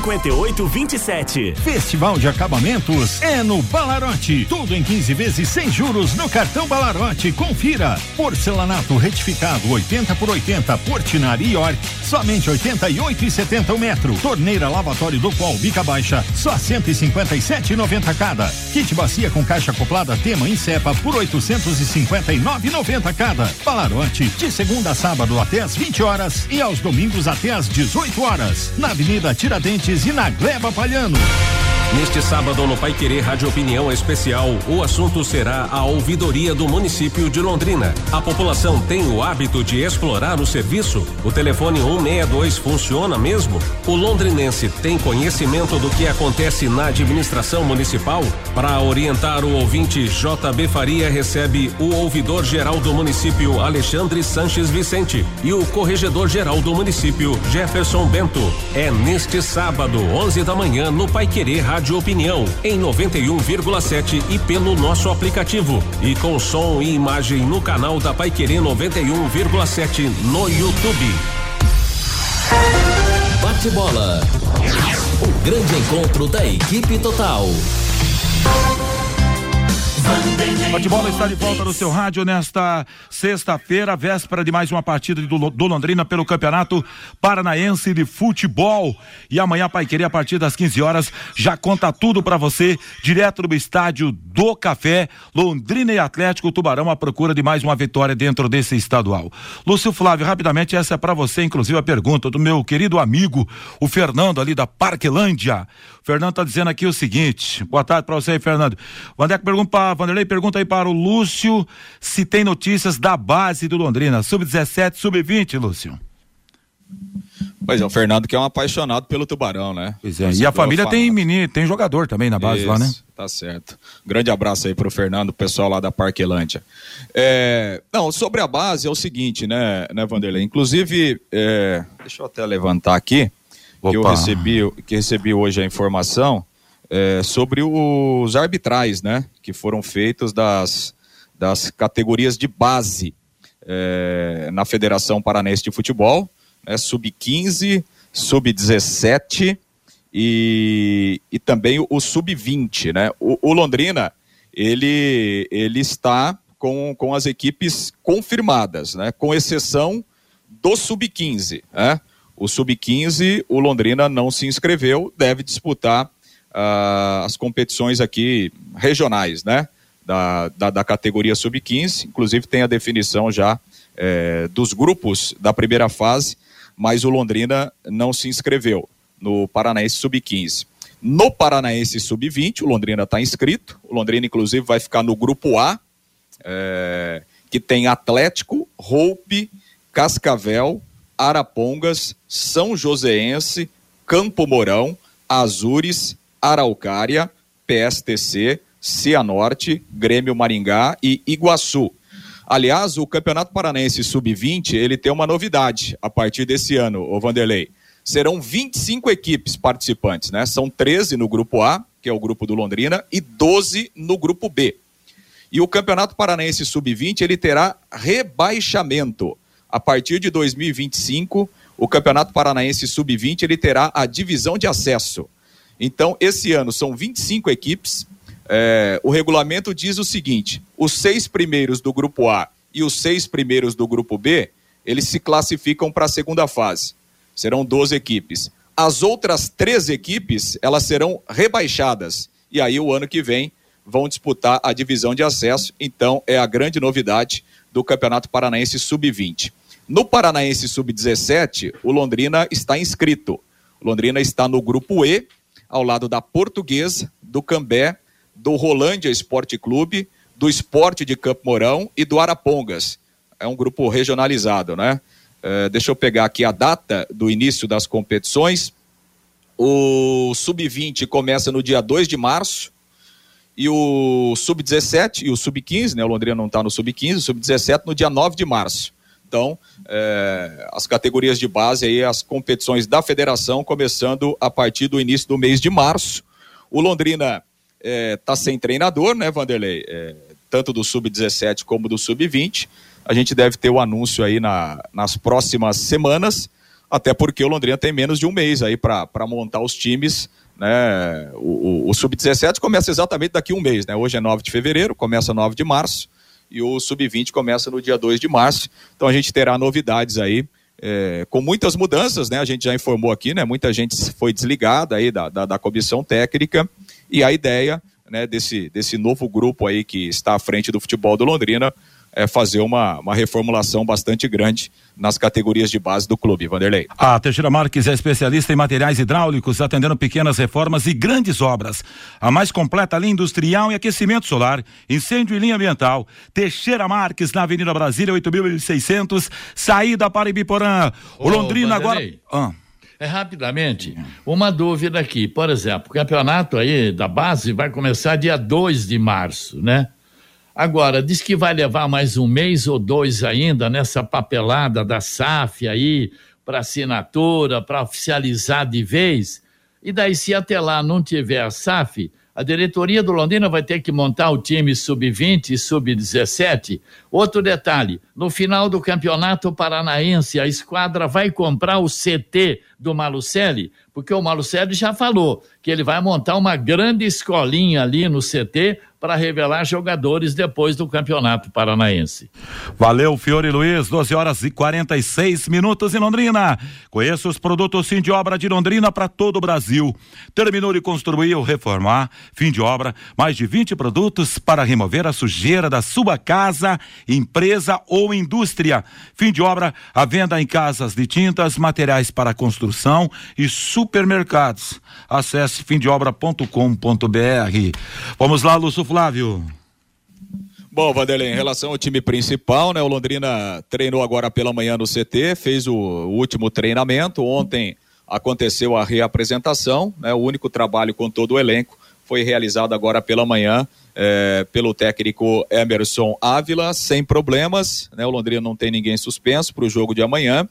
5827. Festival de Acabamentos é no Balarote. Tudo em 15 vezes sem juros no cartão Balarote. Confira. Porcelanato retificado 80 por 80 Portinari York, somente 88 e 70 o metro. Torneira lavatório do qual bica baixa, só 157,90 cada. Kit bacia com caixa acoplada tema em cepa por 859,90 cada. Balarote, de segunda a sábado até às 20 horas e aos domingos até às 18 horas. Na Avenida Tiradentes e na Gleba Palhano. Neste sábado, no Pai Querer Rádio Opinião Especial, o assunto será a ouvidoria do município de Londrina. A população tem o hábito de explorar o serviço? O telefone 162 funciona mesmo? O londrinense tem conhecimento do que acontece na administração municipal? Para orientar o ouvinte, JB Faria recebe o ouvidor geral do município Alexandre Sanches Vicente e o corregedor geral do município Jefferson Bento. É neste sábado, 11 da manhã, no Pai Querer Rádio Rádio Opinião em 91,7 e pelo nosso aplicativo e com som e imagem no canal da Pai Querer 91,7 no YouTube. Bate bola. O grande encontro da equipe total. Futebol está de volta no seu rádio nesta sexta-feira, véspera de mais uma partida do, do, Londrina pelo Campeonato Paranaense de Futebol. E amanhã, Pai Querer, a partir das 15 horas, já conta tudo para você, direto do estádio do Café, Londrina e Atlético Tubarão à procura de mais uma vitória dentro desse estadual. Lúcio Flávio, rapidamente, essa é para você, inclusive a pergunta do meu querido amigo, o Fernando ali da Parquelândia. O Fernando tá dizendo aqui o seguinte: boa tarde para você aí, Fernando. Vandeco pergunta para Vanderlei, pergunta aí para o Lúcio se tem notícias da base do Londrina, sub-17, sub-20, Lúcio. Pois é, o Fernando que é um apaixonado pelo Tubarão, né? Pois é, e a família tem menino, tem jogador também na base Isso, lá, né? Tá certo. Grande abraço aí pro Fernando, pessoal lá da Parquelândia. É, não, sobre a base é o seguinte, né, né Vanderlei? Inclusive, é, deixa eu até levantar aqui, Opa. que eu recebi, que recebi hoje a informação é, sobre os arbitrais, né? Que foram feitos das, das categorias de base é, na Federação Paranense de Futebol, né, sub-15, sub-17 e, e também o, o sub-20, né? O, o, Londrina, ele, ele está com, com as equipes confirmadas, né? Com exceção do sub-15, né? O sub-15, o Londrina não se inscreveu, deve disputar uh, as competições aqui regionais, né? Da, da, da categoria sub-15, inclusive tem a definição já é, dos grupos da primeira fase, mas o Londrina não se inscreveu no Paranaense Sub-15. No Paranaense Sub-20, o Londrina está inscrito. O Londrina, inclusive, vai ficar no grupo A, é, que tem Atlético, Roupe, Cascavel, Arapongas, São Joséense, Campo Mourão, Azures, Araucária, PSTC, Cianorte, Grêmio Maringá e Iguaçu. Aliás, o Campeonato Paranaense Sub-20, ele tem uma novidade a partir desse ano, o Vanderlei. Serão 25 equipes participantes, né? São 13 no grupo A, que é o grupo do Londrina, e 12 no grupo B. E o Campeonato Paranaense Sub-20, ele terá rebaixamento. A partir de 2025, o Campeonato Paranaense Sub-20, ele terá a divisão de acesso. Então, esse ano são 25 equipes, é, o regulamento diz o seguinte: os seis primeiros do grupo A e os seis primeiros do grupo B, eles se classificam para a segunda fase. Serão 12 equipes. As outras três equipes, elas serão rebaixadas. E aí, o ano que vem, vão disputar a divisão de acesso. Então, é a grande novidade do Campeonato Paranaense Sub-20. No Paranaense Sub-17, o Londrina está inscrito. O Londrina está no grupo E, ao lado da Portuguesa, do Cambé, do Rolândia Esporte Clube, do Esporte de Campo Mourão e do Arapongas. É um grupo regionalizado, né? É, deixa eu pegar aqui a data do início das competições. O Sub-20 começa no dia 2 de março. E o Sub-17 e o Sub-15, né? O Londrina não está no Sub-15, o Sub-17 no dia 9 de março. Então, é, as categorias de base aí, as competições da federação começando a partir do início do mês de março. O Londrina está é, sem treinador, né, Vanderlei? É, tanto do Sub-17 como do Sub-20. A gente deve ter o anúncio aí na, nas próximas semanas, até porque o Londrina tem menos de um mês aí para montar os times. Né? O, o, o Sub-17 começa exatamente daqui a um mês, né? Hoje é 9 de fevereiro, começa 9 de março, e o Sub-20 começa no dia 2 de março. Então a gente terá novidades aí. É, com muitas mudanças, né? A gente já informou aqui, né? Muita gente foi desligada aí da, da, da comissão técnica e a ideia né, desse, desse novo grupo aí que está à frente do futebol do Londrina é, fazer uma, uma reformulação bastante grande nas categorias de base do clube, Vanderlei. A Teixeira Marques é especialista em materiais hidráulicos, atendendo pequenas reformas e grandes obras. A mais completa linha industrial e aquecimento solar, incêndio e linha ambiental. Teixeira Marques, na Avenida Brasília, 8600, saída para Ibiporã. O Londrina Vanderlei. agora. Ah. É rapidamente, uma dúvida aqui. Por exemplo, o campeonato aí da base vai começar dia 2 de março, né? Agora, diz que vai levar mais um mês ou dois ainda nessa papelada da SAF aí, para assinatura, para oficializar de vez. E daí, se até lá não tiver a SAF, a diretoria do Londrina vai ter que montar o time sub-20 e sub-17. Outro detalhe: no final do campeonato paranaense, a esquadra vai comprar o CT do Malucelli, porque o Malucelli já falou que ele vai montar uma grande escolinha ali no CT para revelar jogadores depois do Campeonato Paranaense. Valeu, Fiore Luiz, 12 horas e 46 minutos em Londrina. Conheça os produtos fim de obra de Londrina para todo o Brasil. Terminou de construir ou reformar, fim de obra, mais de 20 produtos para remover a sujeira da sua casa, empresa ou indústria. Fim de obra, a venda em casas de tintas, materiais para construção e supermercados. Acesse fimdeobra.com.br. Vamos lá, Lúcio Flávio. Bom, Vanderlei, em relação ao time principal, né? O Londrina treinou agora pela manhã no CT, fez o, último treinamento. Ontem aconteceu a reapresentação, né? O único trabalho com todo o elenco foi realizado agora pela manhã é, pelo técnico Emerson Ávila, sem problemas, né? O Londrina não tem ninguém suspenso para o jogo de amanhã.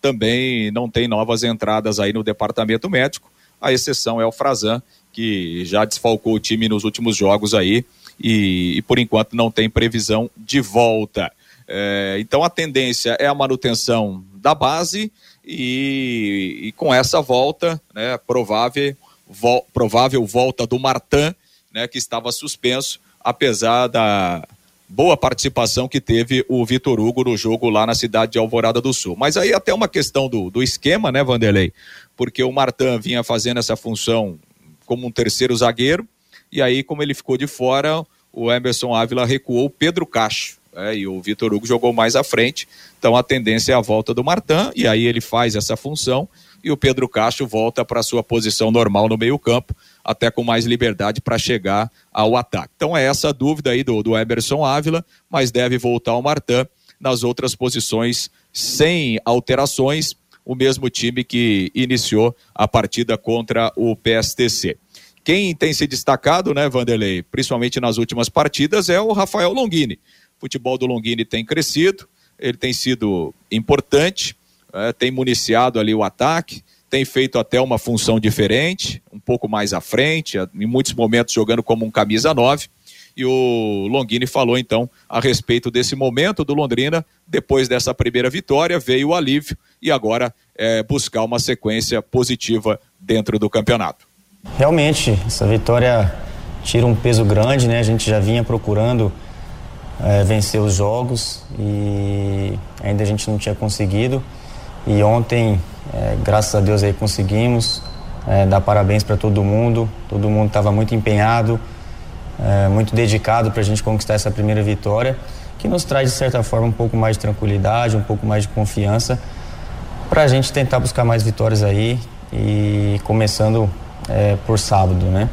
Também não tem novas entradas aí no departamento médico. A exceção é o Frazan, que já desfalcou o time nos últimos jogos aí e, e por enquanto não tem previsão de volta. É, então a tendência é a manutenção da base e, e com essa volta, né, provável, vo, provável volta do Martin, né, que estava suspenso, apesar da boa participação que teve o Vitor Hugo no jogo lá na cidade de Alvorada do Sul. Mas aí até uma questão do, do esquema, né, Vanderlei? Porque o Martin vinha fazendo essa função como um terceiro zagueiro, e aí, como ele ficou de fora, o Emerson Ávila recuou o Pedro Cacho. É, e o Vitor Hugo jogou mais à frente, então a tendência é a volta do Martin, e aí ele faz essa função, e o Pedro Cacho volta para sua posição normal no meio-campo, até com mais liberdade para chegar ao ataque. Então é essa a dúvida aí do, do Emerson Ávila, mas deve voltar o Martin nas outras posições sem alterações o mesmo time que iniciou a partida contra o PSTC. Quem tem se destacado, né, Vanderlei, principalmente nas últimas partidas, é o Rafael Longini. O futebol do Longini tem crescido, ele tem sido importante, é, tem municiado ali o ataque, tem feito até uma função diferente, um pouco mais à frente, em muitos momentos jogando como um camisa 9 e o Longini falou então a respeito desse momento do Londrina. Depois dessa primeira vitória, veio o alívio e agora é, buscar uma sequência positiva dentro do campeonato. Realmente, essa vitória tira um peso grande, né? A gente já vinha procurando é, vencer os jogos e ainda a gente não tinha conseguido. E ontem, é, graças a Deus aí conseguimos. É, dar parabéns para todo mundo. Todo mundo estava muito empenhado é, muito dedicado para a gente conquistar essa primeira vitória, que nos traz de certa forma um pouco mais de tranquilidade, um pouco mais de confiança para a gente tentar buscar mais vitórias aí e começando é, por sábado, né?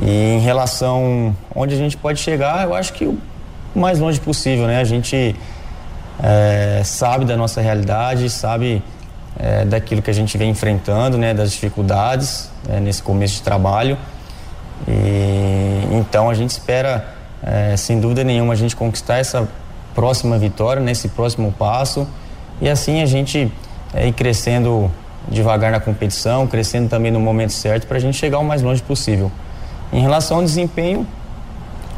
E em relação onde a gente pode chegar, eu acho que o mais longe possível, né? A gente é, sabe da nossa realidade, sabe é, daquilo que a gente vem enfrentando, né? Das dificuldades é, nesse começo de trabalho. E então a gente espera, é, sem dúvida nenhuma, a gente conquistar essa próxima vitória, nesse próximo passo e assim a gente é, ir crescendo devagar na competição, crescendo também no momento certo para a gente chegar o mais longe possível. Em relação ao desempenho,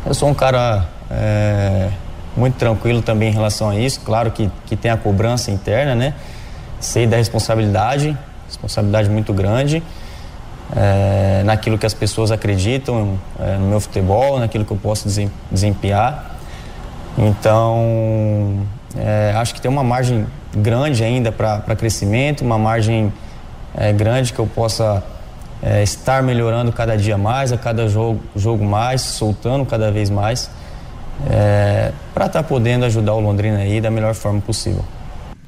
eu sou um cara é, muito tranquilo também em relação a isso. Claro que, que tem a cobrança interna, né? Sei da responsabilidade, responsabilidade muito grande é, naquilo que as pessoas acreditam é, no meu futebol, naquilo que eu posso desempenhar. Então, é, acho que tem uma margem grande ainda para crescimento, uma margem grande que eu possa estar melhorando cada dia mais, a cada jogo, jogo mais, soltando cada vez mais, para estar tá podendo ajudar o Londrina aí da melhor forma possível.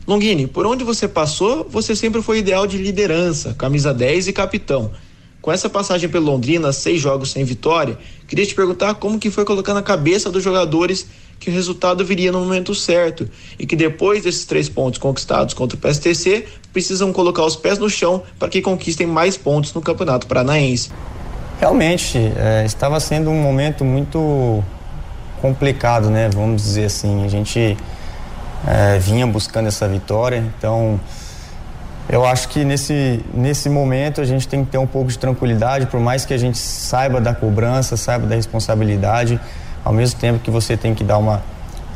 Longini, por onde você passou, você sempre foi ideal de liderança, camisa 10 e capitão. Com essa passagem pelo Londrina, seis jogos sem vitória, queria te perguntar como que foi colocar na cabeça dos jogadores que o resultado viria no momento certo e que depois desses três pontos conquistados contra o PSTC, precisam colocar os pés no chão para que conquistem mais pontos no Campeonato Paranaense. Realmente, é, estava sendo um momento muito complicado, né? Vamos dizer assim, a gente é, vinha buscando essa vitória, então eu acho que nesse, nesse momento a gente tem que ter um pouco de tranquilidade, por mais que a gente saiba da cobrança, saiba da responsabilidade, ao mesmo tempo que você tem que dar uma,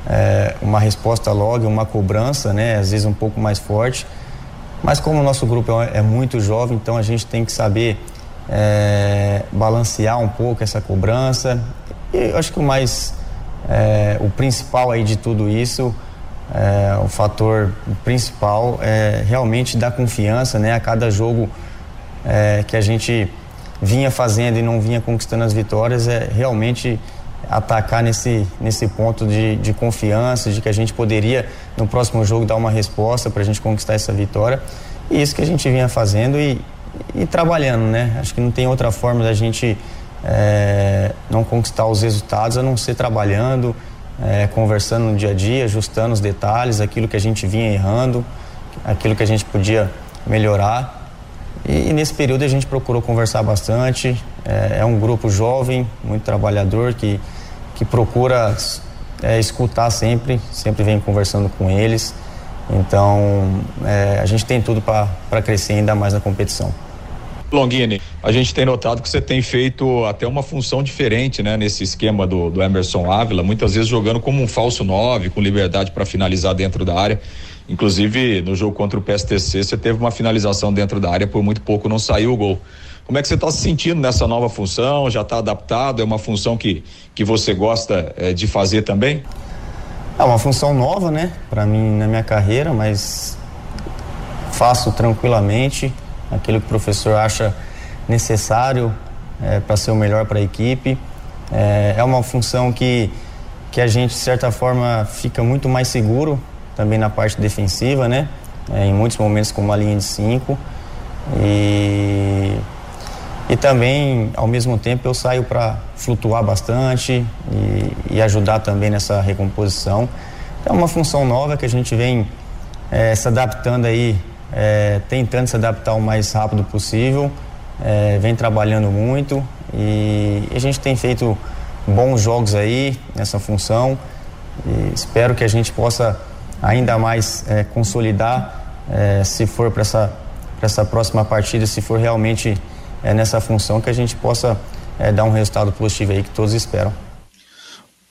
é, uma resposta logo, uma cobrança, né? Às vezes um pouco mais forte. Mas como o nosso grupo é, é muito jovem, então a gente tem que saber é, balancear um pouco essa cobrança. E eu acho que o mais, é, o principal aí de tudo isso é, o fator principal é realmente dar confiança né, a cada jogo é, que a gente vinha fazendo e não vinha conquistando as vitórias, é realmente atacar nesse, nesse ponto de, de confiança, de que a gente poderia no próximo jogo dar uma resposta para a gente conquistar essa vitória. E isso que a gente vinha fazendo e, e trabalhando, né? Acho que não tem outra forma da gente é, não conquistar os resultados a não ser trabalhando, é, conversando no dia a dia, ajustando os detalhes, aquilo que a gente vinha errando, aquilo que a gente podia melhorar. E, e nesse período a gente procurou conversar bastante. É, é um grupo jovem, muito trabalhador, que, que procura é, escutar sempre, sempre vem conversando com eles. Então é, a gente tem tudo para crescer ainda mais na competição. Longini, a gente tem notado que você tem feito até uma função diferente, né, nesse esquema do, do Emerson Ávila, muitas vezes jogando como um falso nove, com liberdade para finalizar dentro da área. Inclusive, no jogo contra o PSTC, você teve uma finalização dentro da área, por muito pouco não saiu o gol. Como é que você está se sentindo nessa nova função? Já está adaptado? É uma função que, que você gosta é, de fazer também? É uma função nova, né, para mim na minha carreira, mas faço tranquilamente aquilo que o professor acha necessário é, para ser o melhor para a equipe. É, é, uma função que, que a gente, de certa forma, fica muito mais seguro também na parte defensiva, né? É, em muitos momentos com uma linha de cinco. E, e também, ao mesmo tempo, eu saio para flutuar bastante e, e, ajudar também nessa recomposição. É uma função nova que a gente vem é, se adaptando aí é, tentando se adaptar o mais rápido possível, é, vem trabalhando muito e a gente tem feito bons jogos aí nessa função e espero que a gente possa ainda mais é, consolidar é, se for para essa, essa próxima partida, se for realmente é, nessa função que a gente possa é, dar um resultado positivo aí que todos esperam.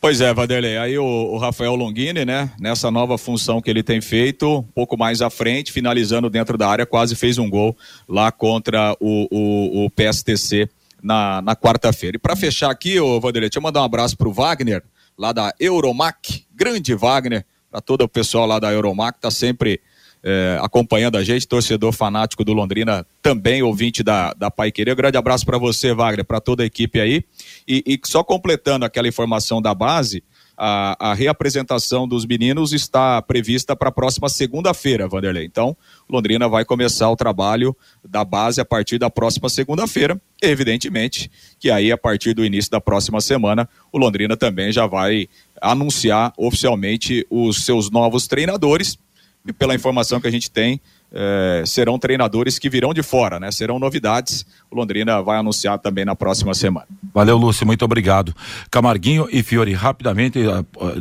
Pois é, Vanderlei. Aí o, o, Rafael Longini, né? Nessa nova função que ele tem feito, um pouco mais à frente, finalizando dentro da área, quase fez um gol lá contra o, o, o PSTC na, na quarta-feira. E para fechar aqui, o Vanderlei, deixa eu mandar um abraço pro Wagner, lá da Euromac, grande Wagner, para todo o pessoal lá da Euromac, tá sempre é, acompanhando a gente, torcedor fanático do Londrina, também ouvinte da, da Pai Querer. Um grande abraço para você, Wagner, para toda a equipe aí. E, e, só completando aquela informação da base, a, a reapresentação dos meninos está prevista para a próxima segunda-feira, Vanderlei. Então, Londrina vai começar o trabalho da base a partir da próxima segunda-feira. Evidentemente que aí, a partir do início da próxima semana, o Londrina também já vai anunciar oficialmente os seus novos treinadores e pela informação que a gente tem, é, serão treinadores que virão de fora, né? Serão novidades. O Londrina vai anunciar também na próxima semana. Valeu, Lúcio, muito obrigado. Camarguinho e Fiore, rapidamente,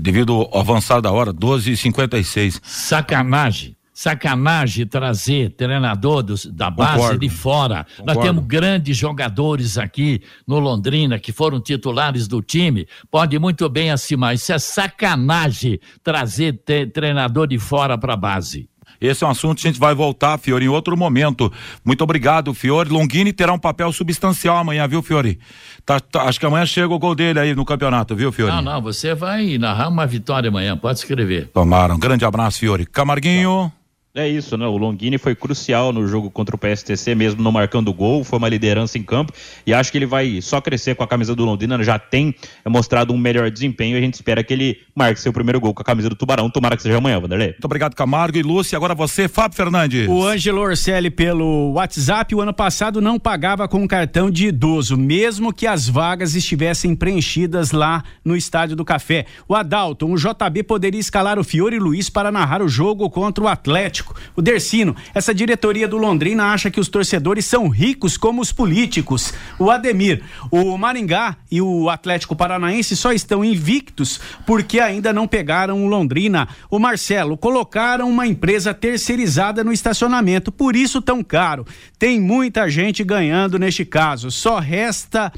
devido ao avançar da hora, 12h56. Sacanagem sacanagem trazer treinador dos, da base Concordo. de fora. Concordo. Nós temos grandes jogadores aqui no Londrina que foram titulares do time, pode muito bem acima. Isso é sacanagem trazer treinador de fora para a base. Esse é um assunto que a gente vai voltar, Fiore, em outro momento. Muito obrigado, Fiore. Longini terá um papel substancial amanhã, viu, Fiore? Tá, tá, acho que amanhã chega o gol dele aí no campeonato, viu, Fiore? Não, não, você vai narrar uma vitória amanhã, pode escrever. Tomaram. Um grande abraço, Fiore. Camarguinho. É isso, né? O Longini foi crucial no jogo contra o PSTC, mesmo não marcando gol, foi uma liderança em campo e acho que ele vai só crescer com a camisa do Londrina, já tem mostrado um melhor desempenho e a gente espera que ele marque seu primeiro gol com a camisa do Tubarão. Tomara que seja amanhã, Vanderlei. Muito obrigado, Camargo e Lúcia. Agora você, Fábio Fernandes. O Ângelo Orselli, pelo WhatsApp, o ano passado não pagava com cartão de idoso, mesmo que as vagas estivessem preenchidas lá no Estádio do Café. O Adalton, o JB poderia escalar o Fiore Luiz para narrar o jogo contra o Atlético. O Dercino, essa diretoria do Londrina acha que os torcedores são ricos como os políticos. O Ademir, o Maringá e o Atlético Paranaense só estão invictos porque ainda não pegaram o Londrina. O Marcelo, colocaram uma empresa terceirizada no estacionamento, por isso tão caro. Tem muita gente ganhando neste caso. Só resta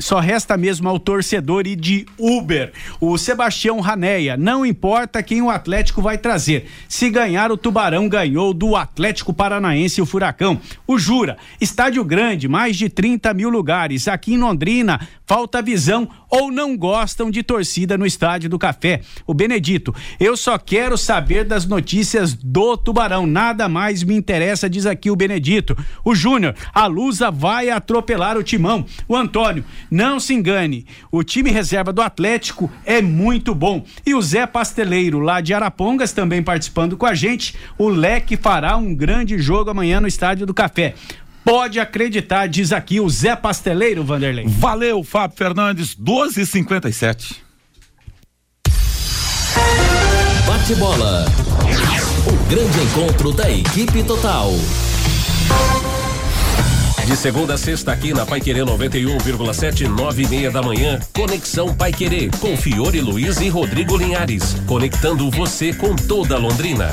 só resta mesmo ao torcedor e de Uber. O Sebastião Raneia, não importa quem o Atlético vai trazer. Se ganhar, o Tubarão ganhou do Atlético Paranaense o Furacão. O Jura, estádio grande, mais de 30 mil lugares. Aqui em Londrina, falta visão ou não gostam de torcida no Estádio do Café. O Benedito, eu só quero saber das notícias do Tubarão. Nada mais me interessa, diz aqui o Benedito. O Júnior, a Lusa vai atropelar o timão. O Antônio, não se engane, o time reserva do Atlético é muito bom. E o Zé Pasteleiro, lá de Arapongas, também participando com a gente. O Leque fará um grande jogo amanhã no Estádio do Café. Pode acreditar, diz aqui o Zé Pasteleiro, Vanderlei. Valeu, Fábio Fernandes, 12:57. Bate bola. O grande encontro da equipe total. De segunda a sexta aqui na Pai Querer 91,7, nove e meia da manhã. Conexão Pai Querer com Fiore Luiz e Rodrigo Linhares. Conectando você com toda Londrina.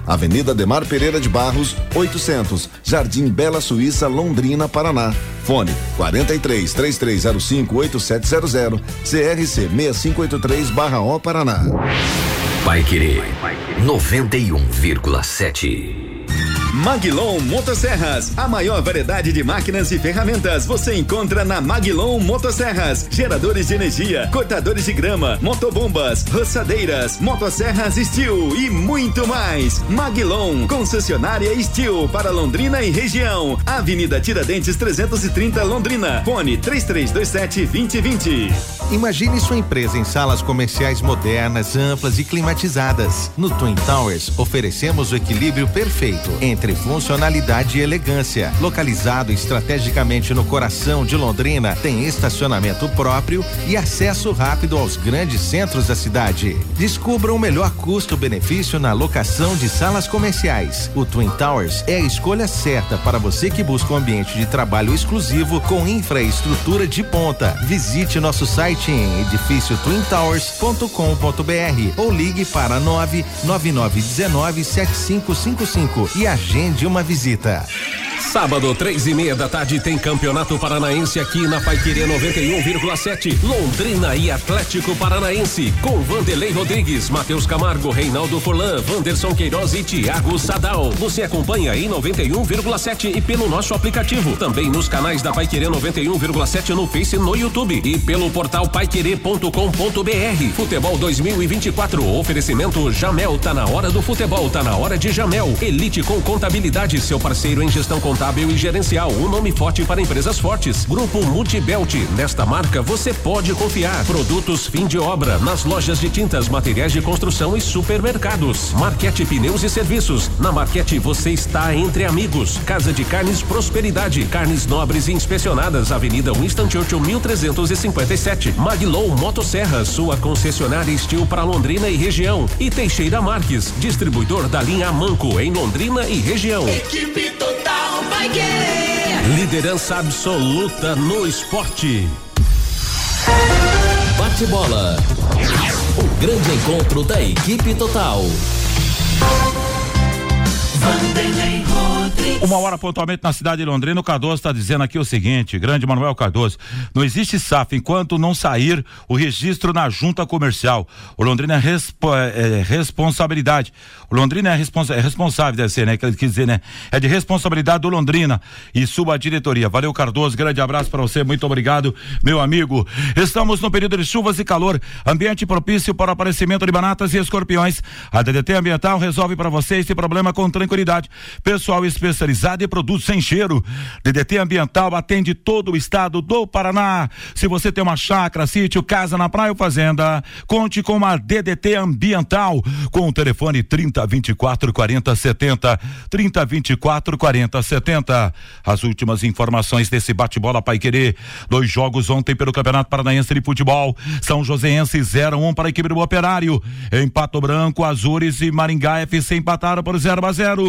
Avenida Demar Pereira de Barros, 800, Jardim Bela Suíça, Londrina, Paraná. Fone 43 3305 8700, CRC 6583/O Paraná. Vai querer 91,7. Maglon Motosserras, a maior variedade de máquinas e ferramentas você encontra na Maglon Motosserras. Geradores de energia, cortadores de grama, motobombas, roçadeiras, motosserras Steel e muito mais. Maglon, concessionária Steel para Londrina e região. Avenida Tiradentes 330 Londrina. Fone 3327 2020. Imagine sua empresa em salas comerciais modernas, amplas e climatizadas. No Twin Towers oferecemos o equilíbrio perfeito entre entre funcionalidade e elegância. Localizado estrategicamente no coração de Londrina, tem estacionamento próprio e acesso rápido aos grandes centros da cidade. Descubra o melhor custo-benefício na locação de salas comerciais. O Twin Towers é a escolha certa para você que busca um ambiente de trabalho exclusivo com infraestrutura de ponta. Visite nosso site em edifício twintowers.com.br ou ligue para 99919 7555 e a agende uma visita. Sábado, três e meia da tarde, tem Campeonato Paranaense aqui na Paiquerê 91,7. Londrina e Atlético Paranaense. Com Vanderlei Rodrigues, Matheus Camargo, Reinaldo Forlan, Wanderson Queiroz e Thiago Sadal. Você acompanha em 91,7 e pelo nosso aplicativo. Também nos canais da Paiquerê 91,7 no Face no YouTube. E pelo portal paiquerê.com.br. Futebol 2024. Oferecimento Jamel. Tá na hora do futebol, tá na hora de Jamel. Elite com contabilidade, seu parceiro em gestão contábil e gerencial. Um nome forte para empresas fortes. Grupo Multibelt. Nesta marca você pode confiar. Produtos fim de obra nas lojas de tintas, materiais de construção e supermercados. Marquete Pneus e Serviços. Na Marquete você está entre amigos. Casa de Carnes Prosperidade. Carnes nobres e inspecionadas. Avenida Winston Churchill 1357. Maglow Motosserra. Sua concessionária Estil para Londrina e região. E Teixeira Marques. Distribuidor da linha Manco em Londrina e região. Equipe total. Liderança absoluta no esporte. Bate bola. O grande encontro da equipe total. Uma hora pontualmente na cidade de Londrina, o Cardoso está dizendo aqui o seguinte, grande Manuel Cardoso, não existe SAF enquanto não sair o registro na junta comercial. O Londrina é, respo, é responsabilidade. O Londrina é, responsa, é responsável, deve ser, né? Que ele quis dizer, né? É de responsabilidade do Londrina e sua diretoria. Valeu, Cardoso, grande abraço para você, muito obrigado, meu amigo. Estamos no período de chuvas e calor, ambiente propício para o aparecimento de banatas e escorpiões. A DDT Ambiental resolve para você esse problema com tranquilidade. Pessoal especializado em produtos sem cheiro. DDT Ambiental atende todo o estado do Paraná. Se você tem uma chácara, sítio, casa na praia ou fazenda, conte com a DDT Ambiental com o telefone 30 24 40 70 30 24 40 70. As últimas informações desse bate-bola Pai Querer. Dois jogos ontem pelo Campeonato Paranaense de Futebol. São Joséense 0 1 para a equipe do Operário. Em Pato Branco, Azures e Maringá FC empataram por 0 a 0.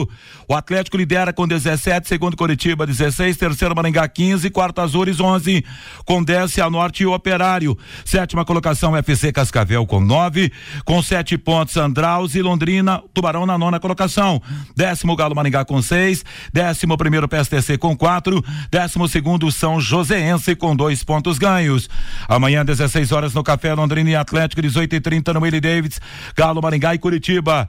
O Atlético lidera com 17, segundo Curitiba 16, terceiro Maringá 15, quarto Azures 11, com 10 Cianorte e Operário. Sétima colocação FC Cascavel com 9, com 7 pontos Andraus e Londrina, Tubarão na nona colocação. Décimo Galo Maringá com 6, décimo primeiro PSTC com 4, décimo segundo São Joséense com dois pontos ganhos. Amanhã 16 horas no Café Londrina e Atlético 18 e 30 no Willie Davids, Galo Maringá e Curitiba.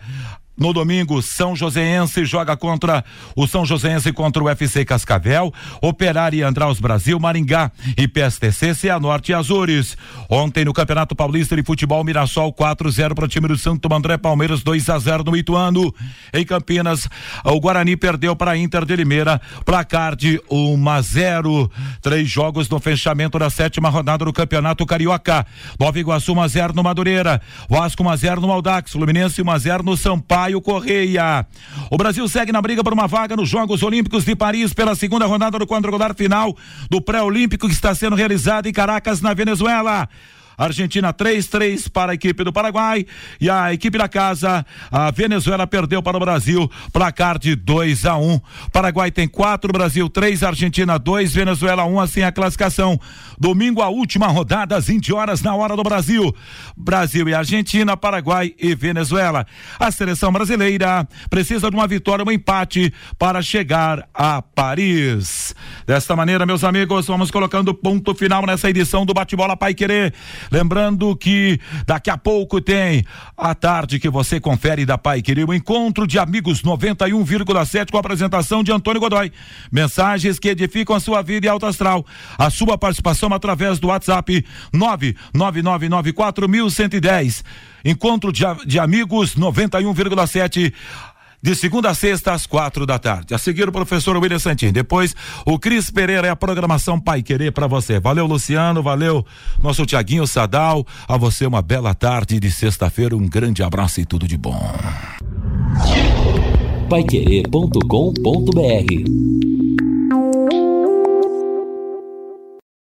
No domingo, São Joséense joga contra o São Joséense contra o UFC Cascavel, Operário e Andraus Brasil, Maringá e PSTC, Cianorte e Azures. Ontem no Campeonato Paulista de Futebol, Mirassol 4-0 para o time do Santo André, Palmeiras 2 a 0 no Ituano. Em Campinas, o Guarani perdeu para a Inter de Limeira, placar de 1 a 0. Três jogos no fechamento da sétima rodada do Campeonato Carioca. Nova Iguaçu 1 a 0 no Madureira, Vasco 1 a 0 no Aldax, Fluminense 1 a 0 no Correia. O Brasil segue na briga por uma vaga nos Jogos Olímpicos de Paris pela segunda rodada do quadrangular final do pré-olímpico que está sendo realizado em Caracas, na Venezuela. Argentina 3-3 para a equipe do Paraguai e a equipe da casa, a Venezuela perdeu para o Brasil, placar de 2 a 1. Um. Paraguai tem 4, Brasil 3, Argentina 2, Venezuela 1, um, assim a classificação. Domingo a última rodada às 20 horas na hora do Brasil. Brasil e Argentina, Paraguai e Venezuela. A seleção brasileira precisa de uma vitória, um empate para chegar a Paris. Desta maneira, meus amigos, vamos colocando ponto final nessa edição do Bate-Bola Pai Querer. Lembrando que daqui a pouco tem a tarde que você confere da Pai Querer, o encontro de amigos 91,7 com a apresentação de Antônio Godoy. Mensagens que edificam a sua vida e alto astral. A sua participação através do WhatsApp 999941110. Encontro de, de amigos 91,7 de segunda a sexta às quatro da tarde. A seguir o professor William Santin. Depois o Cris Pereira é a programação Pai Querer para você. Valeu Luciano, valeu nosso Tiaguinho Sadal. A você uma bela tarde de sexta-feira. Um grande abraço e tudo de bom. Paiquerê.com.br